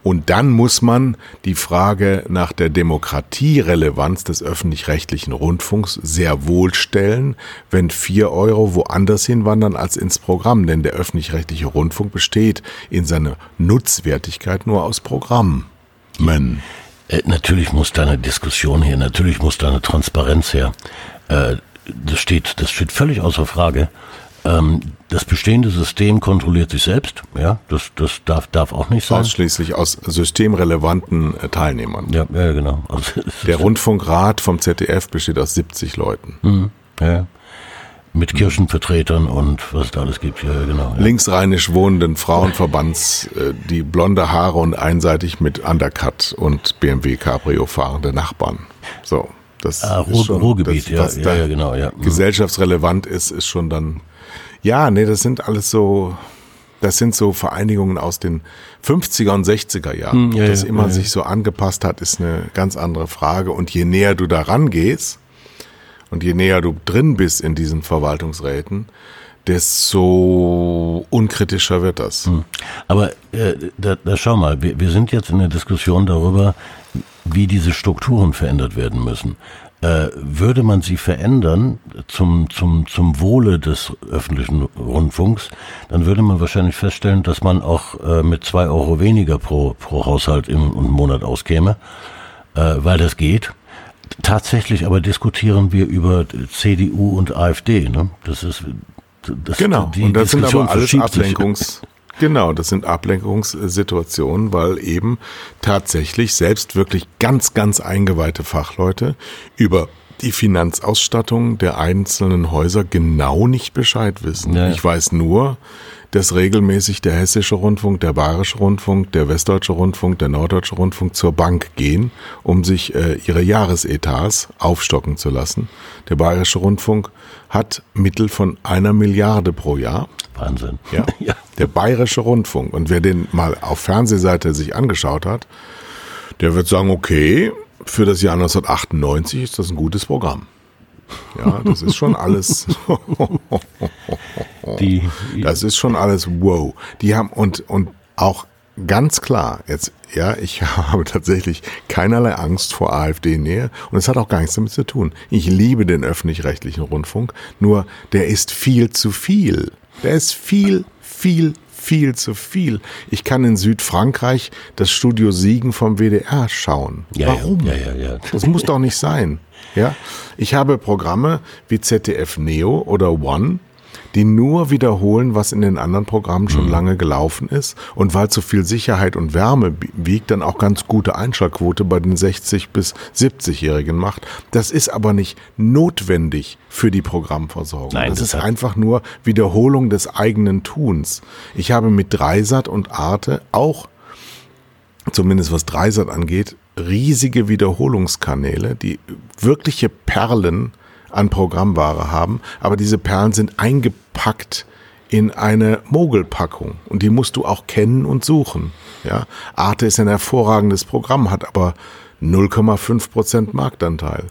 Und dann muss man die Frage nach der Demokratierelevanz des öffentlich-rechtlichen Rundfunks sehr wohl stellen, wenn vier Euro woanders hinwandern als ins Programm. Denn der öffentlich-rechtliche Rundfunk besteht in seiner Nutzwertigkeit nur aus Programmen. Äh, natürlich muss da eine Diskussion her, natürlich muss da eine Transparenz her. Äh, das steht, das steht völlig außer Frage. Ähm, das bestehende System kontrolliert sich selbst, ja, das, das darf, darf auch nicht sein. Ausschließlich aus systemrelevanten äh, Teilnehmern. Ja, ja genau. Also, [LAUGHS] Der Rundfunkrat vom ZDF besteht aus 70 Leuten. Mhm, ja. Mit Kirchenvertretern und was es da alles gibt, ja, genau. Ja. Linksrheinisch wohnenden Frauenverbands, äh, die blonde Haare und einseitig mit Undercut und BMW Cabrio fahrende Nachbarn. So. Das ah, ist schon, Ruhrgebiet, das, ja, da ja, genau, ja. Mhm. gesellschaftsrelevant ist, ist schon dann. Ja, nee, das sind alles so, das sind so Vereinigungen aus den 50er und 60er Jahren. Hm, ja, das ja, immer ja. sich so angepasst hat, ist eine ganz andere Frage. Und je näher du da rangehst und je näher du drin bist in diesen Verwaltungsräten, desto unkritischer wird das. Hm. Aber äh, da, da schau mal, wir, wir sind jetzt in der Diskussion darüber, wie diese Strukturen verändert werden müssen. Äh, würde man sie verändern zum, zum, zum Wohle des öffentlichen Rundfunks, dann würde man wahrscheinlich feststellen, dass man auch äh, mit zwei Euro weniger pro, pro Haushalt im, im Monat auskäme, äh, weil das geht. Tatsächlich aber diskutieren wir über CDU und AfD. Ne? Das ist das, Genau. und das sind aber alles. Ablenkungs. Genau, das sind Ablenkungssituationen, weil eben tatsächlich selbst wirklich ganz, ganz eingeweihte Fachleute über die Finanzausstattung der einzelnen Häuser genau nicht Bescheid wissen. Ja, ja. Ich weiß nur, dass regelmäßig der Hessische Rundfunk, der Bayerische Rundfunk, der Westdeutsche Rundfunk, der Norddeutsche Rundfunk zur Bank gehen, um sich äh, ihre Jahresetats aufstocken zu lassen. Der Bayerische Rundfunk hat Mittel von einer Milliarde pro Jahr. Wahnsinn. Ja. [LAUGHS] ja. Der Bayerische Rundfunk. Und wer den mal auf Fernsehseite sich angeschaut hat, der wird sagen, okay, für das Jahr 1998 ist das ein gutes Programm. Ja, das ist schon alles. [LAUGHS] Die, Das ist schon alles wow. Die haben und und auch ganz klar jetzt ja, ich [LAUGHS] habe tatsächlich keinerlei Angst vor AfD-Nähe und es hat auch gar nichts damit zu tun. Ich liebe den öffentlich-rechtlichen Rundfunk, nur der ist viel zu viel. Der ist viel, viel, viel zu viel. Ich kann in Südfrankreich das Studio Siegen vom WDR schauen. ja, Warum? Ja, ja, ja. Das muss doch nicht sein. Ja, ich habe Programme wie ZDF Neo oder One, die nur wiederholen, was in den anderen Programmen schon lange gelaufen ist und weil zu viel Sicherheit und Wärme wiegt, dann auch ganz gute Einschaltquote bei den 60 bis 70-Jährigen macht. Das ist aber nicht notwendig für die Programmversorgung. Nein, das, das ist einfach nur Wiederholung des eigenen Tuns. Ich habe mit Dreisat und Arte auch zumindest was Dreisat angeht, riesige Wiederholungskanäle, die wirkliche Perlen an Programmware haben, aber diese Perlen sind eingepackt in eine Mogelpackung und die musst du auch kennen und suchen. Ja, Arte ist ein hervorragendes Programm, hat aber 0,5 Prozent Marktanteil.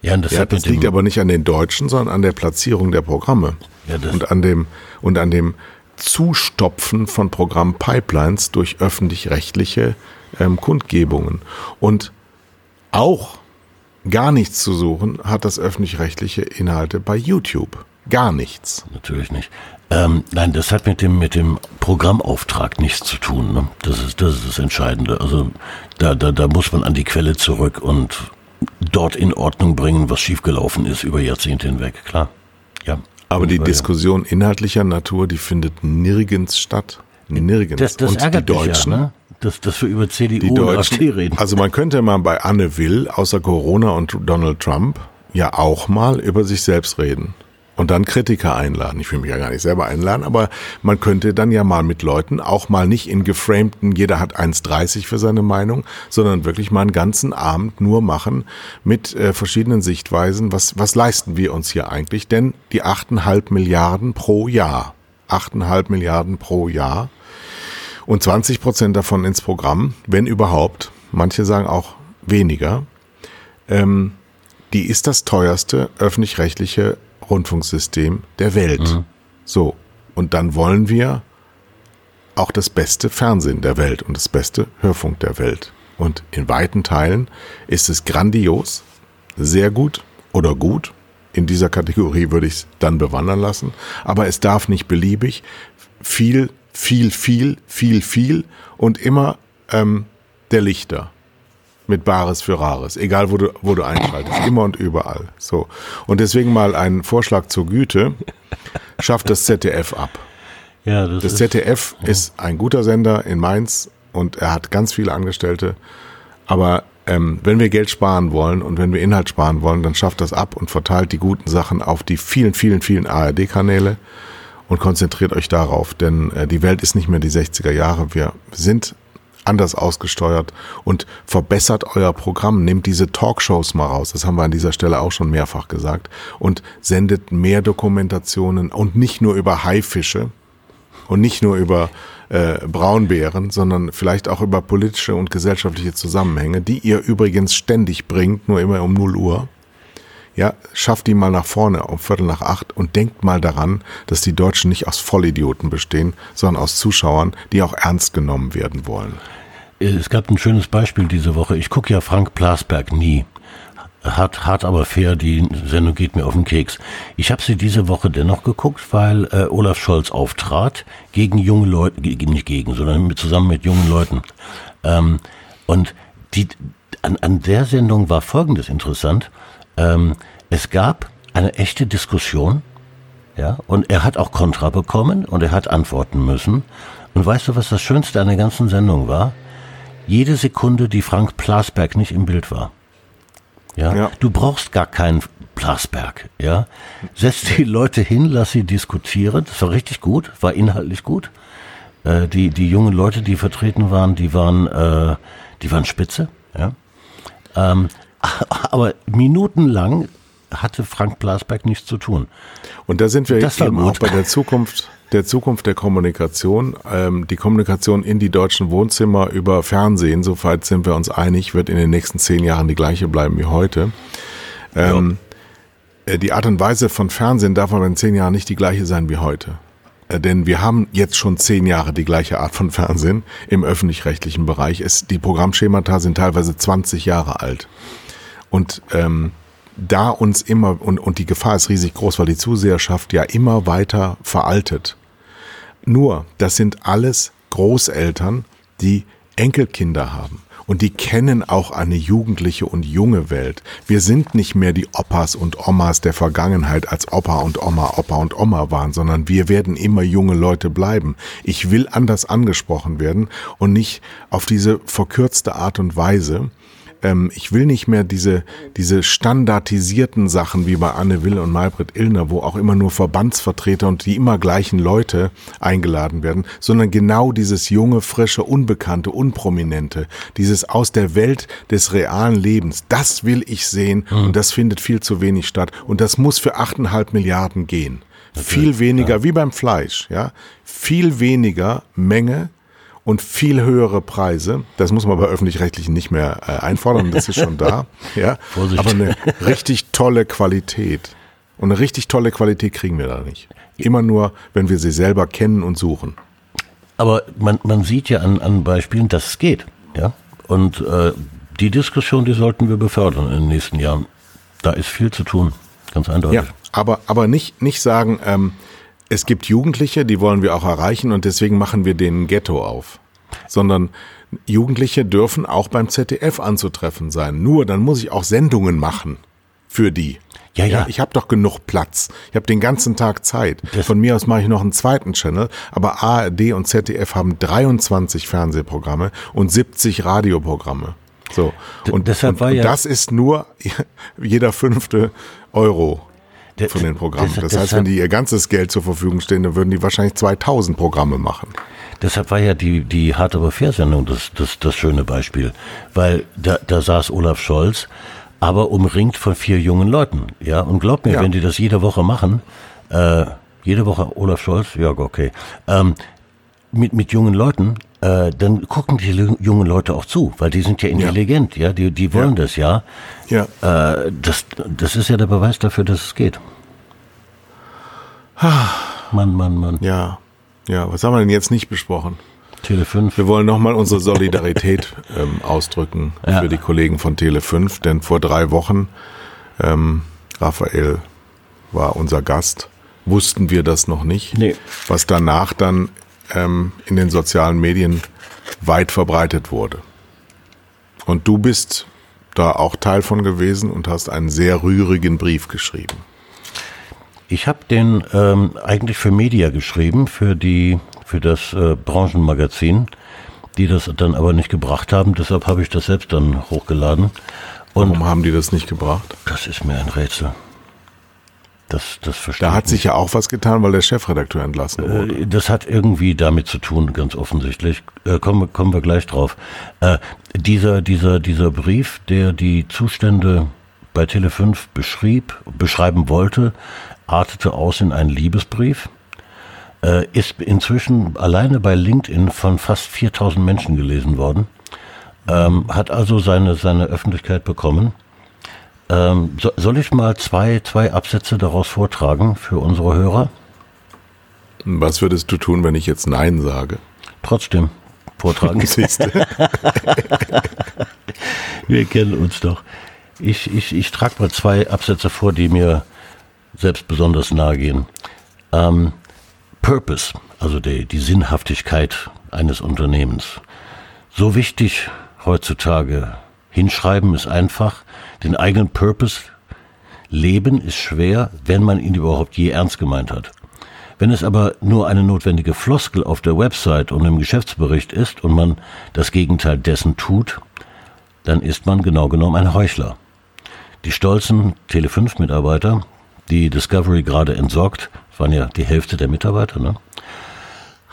Ja, das Ja, das liegt aber nicht an den Deutschen, sondern an der Platzierung der Programme Ja, und an dem und an dem Zustopfen von Programmpipelines durch öffentlich-rechtliche ähm, Kundgebungen. Und auch gar nichts zu suchen hat das öffentlich-rechtliche Inhalte bei YouTube. Gar nichts. natürlich nicht. Ähm, nein, das hat mit dem mit dem Programmauftrag nichts zu tun. Ne? Das ist das ist das Entscheidende. Also da da da muss man an die Quelle zurück und dort in Ordnung bringen, was schiefgelaufen ist über Jahrzehnte hinweg. Klar. Ja. Aber die äh, Diskussion inhaltlicher Natur, die findet nirgends statt. Nirgends. Das, das Und die Deutschen, ja, ne? Dass, dass wir über CDU die und AfD reden. also man könnte mal bei Anne Will, außer Corona und Donald Trump, ja auch mal über sich selbst reden. Und dann Kritiker einladen. Ich will mich ja gar nicht selber einladen, aber man könnte dann ja mal mit Leuten auch mal nicht in geframten, jeder hat 1,30 für seine Meinung, sondern wirklich mal einen ganzen Abend nur machen mit äh, verschiedenen Sichtweisen. Was, was leisten wir uns hier eigentlich? Denn die 8,5 Milliarden pro Jahr, 8,5 Milliarden pro Jahr, und 20 Prozent davon ins Programm, wenn überhaupt. Manche sagen auch weniger. Ähm, die ist das teuerste öffentlich-rechtliche Rundfunksystem der Welt. So. Und dann wollen wir auch das beste Fernsehen der Welt und das beste Hörfunk der Welt. Und in weiten Teilen ist es grandios, sehr gut oder gut. In dieser Kategorie würde ich es dann bewandern lassen. Aber es darf nicht beliebig viel, viel, viel, viel, viel und immer ähm, der Lichter mit Bares für Rares, egal wo du, wo du einschaltest, immer und überall. So. Und deswegen mal ein Vorschlag zur Güte. Schafft das ZDF ab. Ja, das, das ZDF ist, ist ein guter Sender in Mainz und er hat ganz viele Angestellte. Aber ähm, wenn wir Geld sparen wollen und wenn wir Inhalt sparen wollen, dann schafft das ab und verteilt die guten Sachen auf die vielen, vielen, vielen ARD-Kanäle und konzentriert euch darauf, denn äh, die Welt ist nicht mehr die 60er Jahre. Wir sind anders ausgesteuert und verbessert euer Programm. Nehmt diese Talkshows mal raus. Das haben wir an dieser Stelle auch schon mehrfach gesagt und sendet mehr Dokumentationen und nicht nur über Haifische und nicht nur über äh, Braunbären, sondern vielleicht auch über politische und gesellschaftliche Zusammenhänge, die ihr übrigens ständig bringt, nur immer um 0 Uhr. Ja, schafft die mal nach vorne um Viertel nach acht und denkt mal daran, dass die Deutschen nicht aus Vollidioten bestehen, sondern aus Zuschauern, die auch ernst genommen werden wollen. Es gab ein schönes Beispiel diese Woche. Ich gucke ja Frank Plasberg nie hart, hart aber fair, die Sendung geht mir auf den Keks. Ich habe sie diese Woche dennoch geguckt, weil äh, Olaf Scholz auftrat gegen junge Leute, nicht gegen, sondern mit, zusammen mit jungen Leuten. Ähm, und die, an, an der Sendung war Folgendes interessant. Ähm, es gab eine echte Diskussion, ja, und er hat auch Kontra bekommen und er hat antworten müssen. Und weißt du, was das Schönste an der ganzen Sendung war? Jede Sekunde, die Frank Plasberg nicht im Bild war. Ja? ja? Du brauchst gar keinen Plasberg. Ja? Setz die Leute hin, lass sie diskutieren. Das war richtig gut, war inhaltlich gut. Äh, die, die jungen Leute, die vertreten waren, die waren, äh, die waren spitze. Ja? Ähm, aber minutenlang hatte Frank Plasberg nichts zu tun. Und da sind wir das eben auch bei der Zukunft der Zukunft der Kommunikation. Ähm, die Kommunikation in die deutschen Wohnzimmer über Fernsehen, soweit sind wir uns einig, wird in den nächsten zehn Jahren die gleiche bleiben wie heute. Ähm, ja. Äh, die Art und Weise von Fernsehen darf aber in zehn Jahren nicht die gleiche sein wie heute. Äh, denn wir haben jetzt schon zehn Jahre die gleiche Art von Fernsehen im öffentlich-rechtlichen Bereich. Es, die Programmschemata sind teilweise 20 Jahre alt. Und ähm, da uns immer, und, und die Gefahr ist riesig groß, weil die Zuseherschaft ja immer weiter veraltet. Nur, das sind alles Großeltern, die Enkelkinder haben. Und die kennen auch eine jugendliche und junge Welt. Wir sind nicht mehr die Opas und Omas der Vergangenheit, als Opa und Oma, Opa und Oma waren, sondern wir werden immer junge Leute bleiben. Ich will anders angesprochen werden und nicht auf diese verkürzte Art und Weise ähm, ich will nicht mehr diese, diese standardisierten Sachen wie bei Anne Will und Malbrit Illner, wo auch immer nur Verbandsvertreter und die immer gleichen Leute eingeladen werden, sondern genau dieses junge, frische, unbekannte, unprominente, dieses aus der Welt des realen Lebens, das will ich sehen mhm. und das findet viel zu wenig statt und das muss für achteinhalb Milliarden gehen. Viel weniger, ja. wie beim Fleisch, ja, viel weniger Menge, und viel höhere Preise. Das muss man bei öffentlich-rechtlichen nicht mehr äh, einfordern, das ist schon da. [LAUGHS] Ja, Vorsicht. aber eine richtig tolle Qualität. Und eine richtig tolle Qualität kriegen wir da nicht. Immer nur, wenn wir sie selber kennen und suchen. Aber man, man sieht ja an, an Beispielen, dass es geht. Ja? Und äh, die Diskussion, die sollten wir befördern in den nächsten Jahren. Da ist viel zu tun, ganz eindeutig. Ja, aber, aber nicht, nicht sagen, ähm, es gibt Jugendliche, die wollen wir auch erreichen und deswegen machen wir den Ghetto auf. Sondern Jugendliche dürfen auch beim ZDF anzutreffen sein. Nur dann muss ich auch Sendungen machen für die. Ja, ja. ja ich habe doch genug Platz. Ich habe den ganzen Tag Zeit. Das Von mir aus mache ich noch einen zweiten Channel, aber ARD und ZDF haben 23 Fernsehprogramme und 70 Radioprogramme. So. Und, deshalb war ja und das ist nur [LAUGHS] jeder fünfte Euro von den Programmen. Das, das heißt, wenn die ihr ganzes Geld zur Verfügung stehen, dann würden die wahrscheinlich 2000 Programme machen. Deshalb war ja die, die harte aber Fair-Sendung das, das, das schöne Beispiel. Weil da, da saß Olaf Scholz, aber umringt von vier jungen Leuten. Ja, und glaub mir, ja. wenn die das jede Woche machen, äh, jede Woche Olaf Scholz, ja, okay, ähm, mit, mit jungen Leuten, äh, dann gucken die jungen Leute auch zu, weil die sind ja intelligent, ja, ja? die, die wollen ja. das ja. Ja. Äh, das, das ist ja der Beweis dafür, dass es geht. Mann, Mann, Mann. Ja. Ja, was haben wir denn jetzt nicht besprochen? Tele 5. Wir wollen nochmal unsere Solidarität [LAUGHS] ähm, ausdrücken Ja. für die Kollegen von Tele 5, denn vor drei Wochen, ähm, Raphael war unser Gast, wussten wir das noch nicht, Nee. was danach dann ähm, in den sozialen Medien weit verbreitet wurde. Und du bist da auch Teil von gewesen und hast einen sehr rührigen Brief geschrieben. Ich habe den ähm, eigentlich für Media geschrieben, für die für das äh, Branchenmagazin, die das dann aber nicht gebracht haben. Deshalb habe ich das selbst dann hochgeladen. Und Warum haben die das nicht gebracht? das ist mir ein Rätsel. Das, das verstehe Da hat sich ja auch was getan, weil der Chefredakteur entlassen wurde. Äh, Das hat irgendwie damit zu tun, ganz offensichtlich. Äh, kommen, wir- kommen wir gleich drauf. Äh, dieser, dieser, dieser Brief, der die Zustände bei Tele5 beschrieb, beschreiben wollte, artete aus in einen Liebesbrief, äh, ist inzwischen alleine bei LinkedIn von fast 4000 Menschen gelesen worden, ähm, hat also seine, seine Öffentlichkeit bekommen. Ähm, so, soll ich mal zwei, zwei Absätze daraus vortragen für unsere Hörer? Was würdest du tun, wenn ich jetzt Nein sage? Trotzdem vortragen. [LAUGHS] [LAUGHS] Wir kennen uns doch. Ich, ich, ich trage mal zwei Absätze vor, die mir selbst besonders nahe gehen. Ähm, Purpose, also die, die Sinnhaftigkeit eines Unternehmens. So wichtig heutzutage. Hinschreiben ist einfach. Den eigenen Purpose leben ist schwer, wenn man ihn überhaupt je ernst gemeint hat. Wenn es aber nur eine notwendige Floskel auf der Website und im Geschäftsbericht ist und man das Gegenteil dessen tut, dann ist man genau genommen ein Heuchler. Die stolzen Tele5-Mitarbeiter, die Discovery gerade entsorgt, waren ja die Hälfte der Mitarbeiter, ne?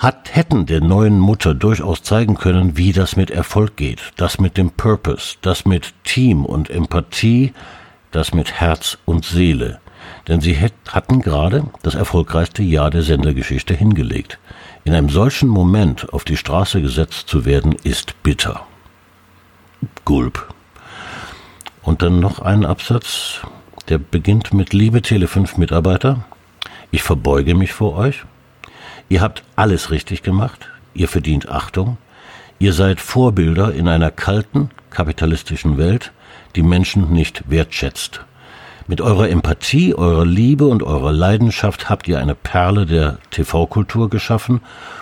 Hat, hätten der neuen Mutter durchaus zeigen können, wie das mit Erfolg geht, das mit dem Purpose, das mit Team und Empathie, das mit Herz und Seele. Denn sie hatten gerade das erfolgreichste Jahr der Sendergeschichte hingelegt. In einem solchen Moment auf die Straße gesetzt zu werden, ist bitter. Gulp. Und dann noch ein Absatz, der beginnt mit Liebe Tele5 Mitarbeiter. Ich verbeuge mich vor euch. Ihr habt alles richtig gemacht. Ihr verdient Achtung. Ihr seid Vorbilder in einer kalten, kapitalistischen Welt, die Menschen nicht wertschätzt. Mit eurer Empathie, eurer Liebe und eurer Leidenschaft habt ihr eine Perle der TV-Kultur geschaffen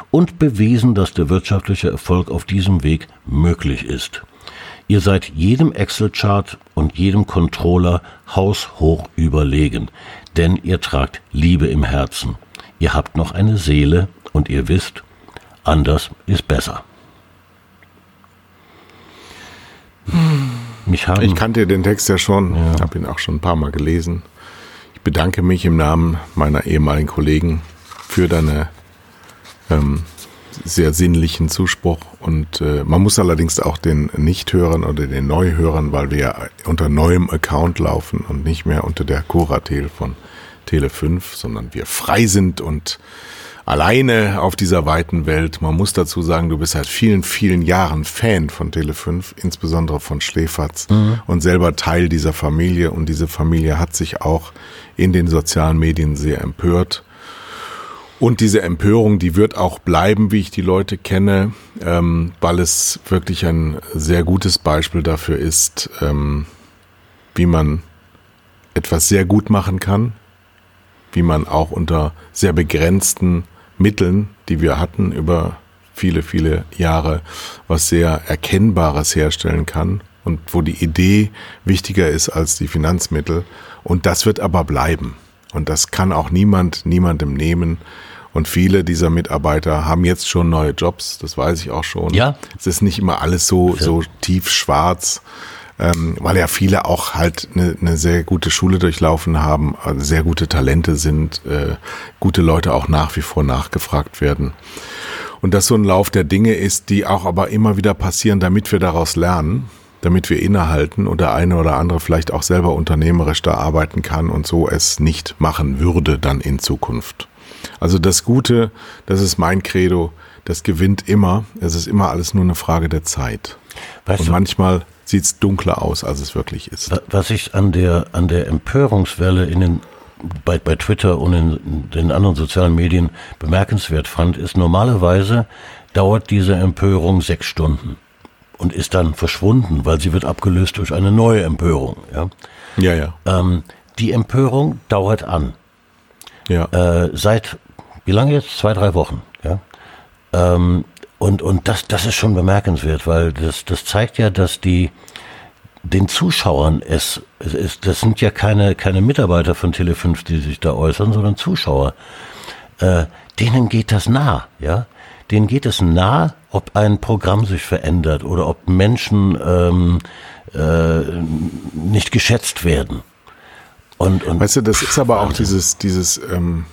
und bewiesen, dass der wirtschaftliche Erfolg auf diesem Weg möglich ist. Ihr seid jedem Excel-Chart und jedem Controller haushoch überlegen, denn ihr tragt Liebe im Herzen. Ihr habt noch eine Seele und ihr wisst, anders ist besser. Mich haben Ich kannte den Text ja schon, Ja. habe ihn auch schon ein paar Mal gelesen. Ich bedanke mich im Namen meiner ehemaligen Kollegen für deine ähm, sehr sinnlichen Zuspruch. Und äh, man muss allerdings auch den Nichthörern oder den Neuhörern, weil wir ja unter neuem Account laufen und nicht mehr unter der Curatel von Tele5, sondern wir frei sind und alleine auf dieser weiten Welt. Man muss dazu sagen, du bist seit vielen, vielen Jahren Fan von Tele5, insbesondere von Schläferz und selber Teil dieser Familie. Und diese Familie hat sich auch in den sozialen Medien sehr empört. Und diese Empörung, die wird auch bleiben, wie ich die Leute kenne, ähm, weil es wirklich ein sehr gutes Beispiel dafür ist, ähm, wie man etwas sehr gut machen kann, wie man auch unter sehr begrenzten Mitteln, die wir hatten über viele, viele Jahre, was sehr Erkennbares herstellen kann und wo die Idee wichtiger ist als die Finanzmittel. Und das wird aber bleiben. Und das kann auch niemand, niemandem nehmen. Und viele dieser Mitarbeiter haben jetzt schon neue Jobs, das weiß ich auch schon. Ja. Es ist nicht immer alles so, so tief schwarz, ähm, weil ja viele auch halt eine, eine sehr gute Schule durchlaufen haben, also sehr gute Talente sind, äh, gute Leute auch nach wie vor nachgefragt werden. Und das so ein Lauf der Dinge ist, die auch aber immer wieder passieren, damit wir daraus lernen, damit wir innehalten und der eine oder andere vielleicht auch selber unternehmerisch da arbeiten kann und so es nicht machen würde dann in Zukunft. Also das Gute, das ist mein Credo, das gewinnt immer. Es ist immer alles nur eine Frage der Zeit. Weißt und du- manchmal sieht es dunkler aus, als es wirklich ist. Wa- Was ich an der, an der Empörungswelle in den bei, bei Twitter und in den anderen sozialen Medien bemerkenswert fand, ist normalerweise dauert diese Empörung sechs Stunden und ist dann verschwunden, weil sie wird abgelöst durch eine neue Empörung. Ja, ja. ja. Ähm, die Empörung dauert an. Ja. Äh, seit, wie lange jetzt? Zwei, drei Wochen. Ja. Ähm, und und das, das ist schon bemerkenswert, weil das, das zeigt ja, dass die den Zuschauern es, es ist, das sind ja keine, keine Mitarbeiter von Tele5, die sich da äußern, sondern Zuschauer. Äh, denen geht das nah, ja. Denen geht es nah, ob ein Programm sich verändert oder ob Menschen ähm, äh, nicht geschätzt werden. Und, und weißt du, das ist aber auch dieses, dieses, ähm,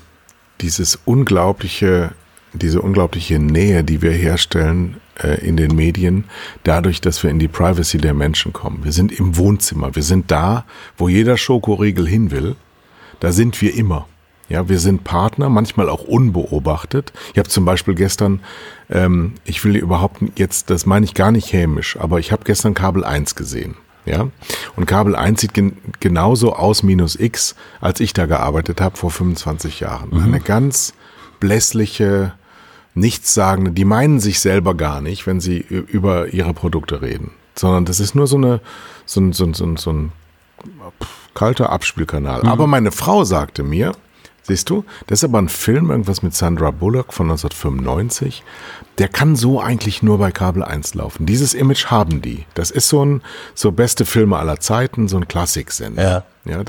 dieses unglaubliche, diese unglaubliche Nähe, die wir herstellen äh, in den Medien, dadurch, dass wir in die Privacy der Menschen kommen. Wir sind im Wohnzimmer, wir sind da, wo jeder Schokoriegel hin will. Da sind wir immer. Ja, wir sind Partner, manchmal auch unbeobachtet. Ich habe zum Beispiel gestern, ähm, ich will überhaupt jetzt, das meine ich gar nicht hämisch, aber ich habe gestern Kabel 1 gesehen. Ja, und Kabel 1 sieht gen genauso aus minus X, als ich da gearbeitet habe vor 25 Jahren. Mhm. Eine ganz blässliche, nichtssagende, die meinen sich selber gar nicht, wenn sie über ihre Produkte reden, sondern das ist nur so eine, so ein, so ein, so ein, so ein kalter Abspielkanal. Mhm. Aber meine Frau sagte mir, Siehst du? Das ist aber ein Film, irgendwas mit Sandra Bullock von 1995. Der kann so eigentlich nur bei Kabel 1 laufen. Dieses Image haben die. Das ist so ein, so beste Filme aller Zeiten, so ein Klassiksender. Ja. ja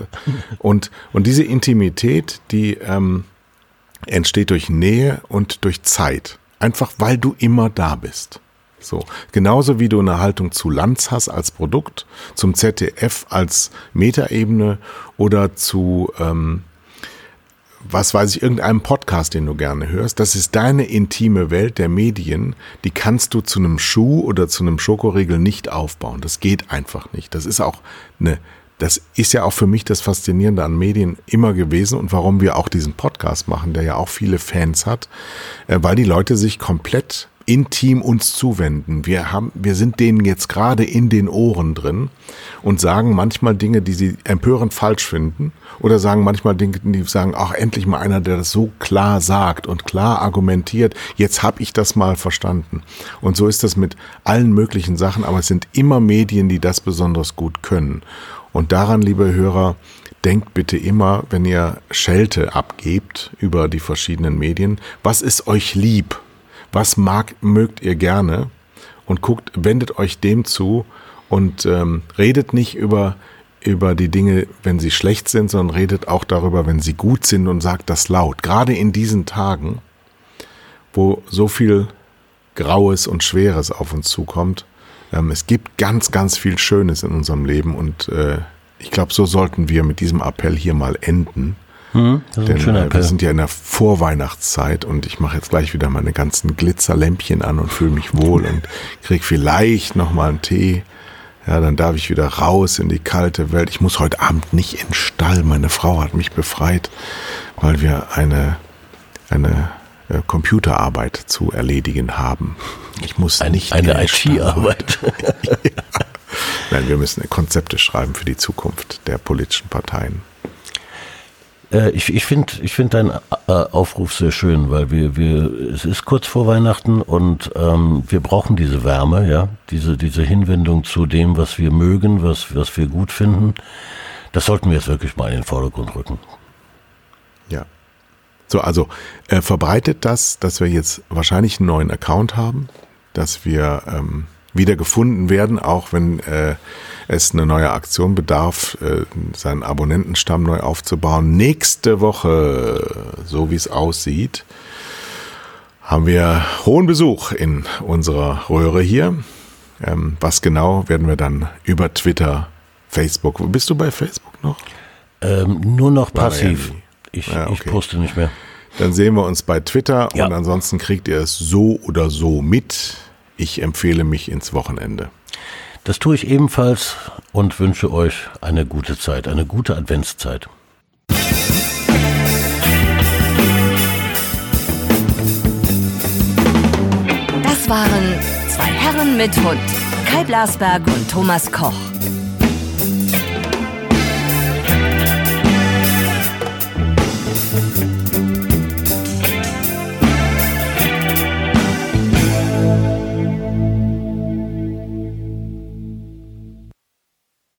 und, und diese Intimität, die ähm, entsteht durch Nähe und durch Zeit. Einfach weil du immer da bist. So. Genauso wie du eine Haltung zu Lanz hast als Produkt, zum ZDF als Metaebene oder zu, ähm, was weiß ich, irgendeinem Podcast, den du gerne hörst. Das ist deine intime Welt der Medien. Die kannst du zu einem Schuh oder zu einem Schokoriegel nicht aufbauen. Das geht einfach nicht. Das ist auch eine, das ist ja auch für mich das Faszinierende an Medien immer gewesen und warum wir auch diesen Podcast machen, der ja auch viele Fans hat, äh, weil die Leute sich komplett intim uns zuwenden. Wir haben, wir sind denen jetzt gerade in den Ohren drin und sagen manchmal Dinge, die sie empörend falsch finden oder sagen manchmal Dinge, die sagen, ach, endlich mal einer, der das so klar sagt und klar argumentiert. Jetzt habe ich das mal verstanden. Und so ist das mit allen möglichen Sachen, aber es sind immer Medien, die das besonders gut können. Und daran, liebe Hörer, denkt bitte immer, wenn ihr Schelte abgebt über die verschiedenen Medien, was ist euch lieb? was mag, mögt ihr gerne und guckt, wendet euch dem zu und ähm, redet nicht über, über die Dinge, wenn sie schlecht sind, sondern redet auch darüber, wenn sie gut sind und sagt das laut. Gerade in diesen Tagen, wo so viel Graues und Schweres auf uns zukommt. Ähm, es gibt ganz, ganz viel Schönes in unserem Leben und äh, ich glaube, so sollten wir mit diesem Appell hier mal enden. Hm, Denn äh, wir sind ja in der Vorweihnachtszeit und ich mache jetzt gleich wieder meine ganzen Glitzerlämpchen an und fühle mich wohl und krieg vielleicht nochmal einen Tee. Ja, dann darf ich wieder raus in die kalte Welt. Ich muss heute Abend nicht in den Stall. Meine Frau hat mich befreit, weil wir eine, eine äh, Computerarbeit zu erledigen haben. Ich muss Ein, nicht eine IT-Arbeit. [LAUGHS] ja. Nein, wir müssen Konzepte schreiben für die Zukunft der politischen Parteien. Äh, ich ich finde ich find deinen äh, Aufruf sehr schön, weil wir, wir, es ist kurz vor Weihnachten und ähm, wir brauchen diese Wärme, ja, diese, diese Hinwendung zu dem, was wir mögen, was, was wir gut finden. Das sollten wir jetzt wirklich mal in den Vordergrund rücken. Ja. So, also äh, verbreitet das, dass wir jetzt wahrscheinlich einen neuen Account haben, dass wir ähm, wieder gefunden werden, auch wenn äh, es eine neue Aktion bedarf, äh, seinen Abonnentenstamm neu aufzubauen. Nächste Woche, so wie es aussieht, haben wir hohen Besuch in unserer Röhre hier. Ähm, was genau werden wir dann über Twitter, Facebook. Bist du bei Facebook noch? Ähm, nur noch passiv. Ich, ja, okay. ich poste nicht mehr. Dann sehen wir uns bei Twitter ja. und ansonsten kriegt ihr es so oder so mit. Ich empfehle mich ins Wochenende. Das tue ich ebenfalls und wünsche euch eine gute Zeit, eine gute Adventszeit. Das waren zwei Herren mit Hund, Kai Blasberg und Thomas Koch.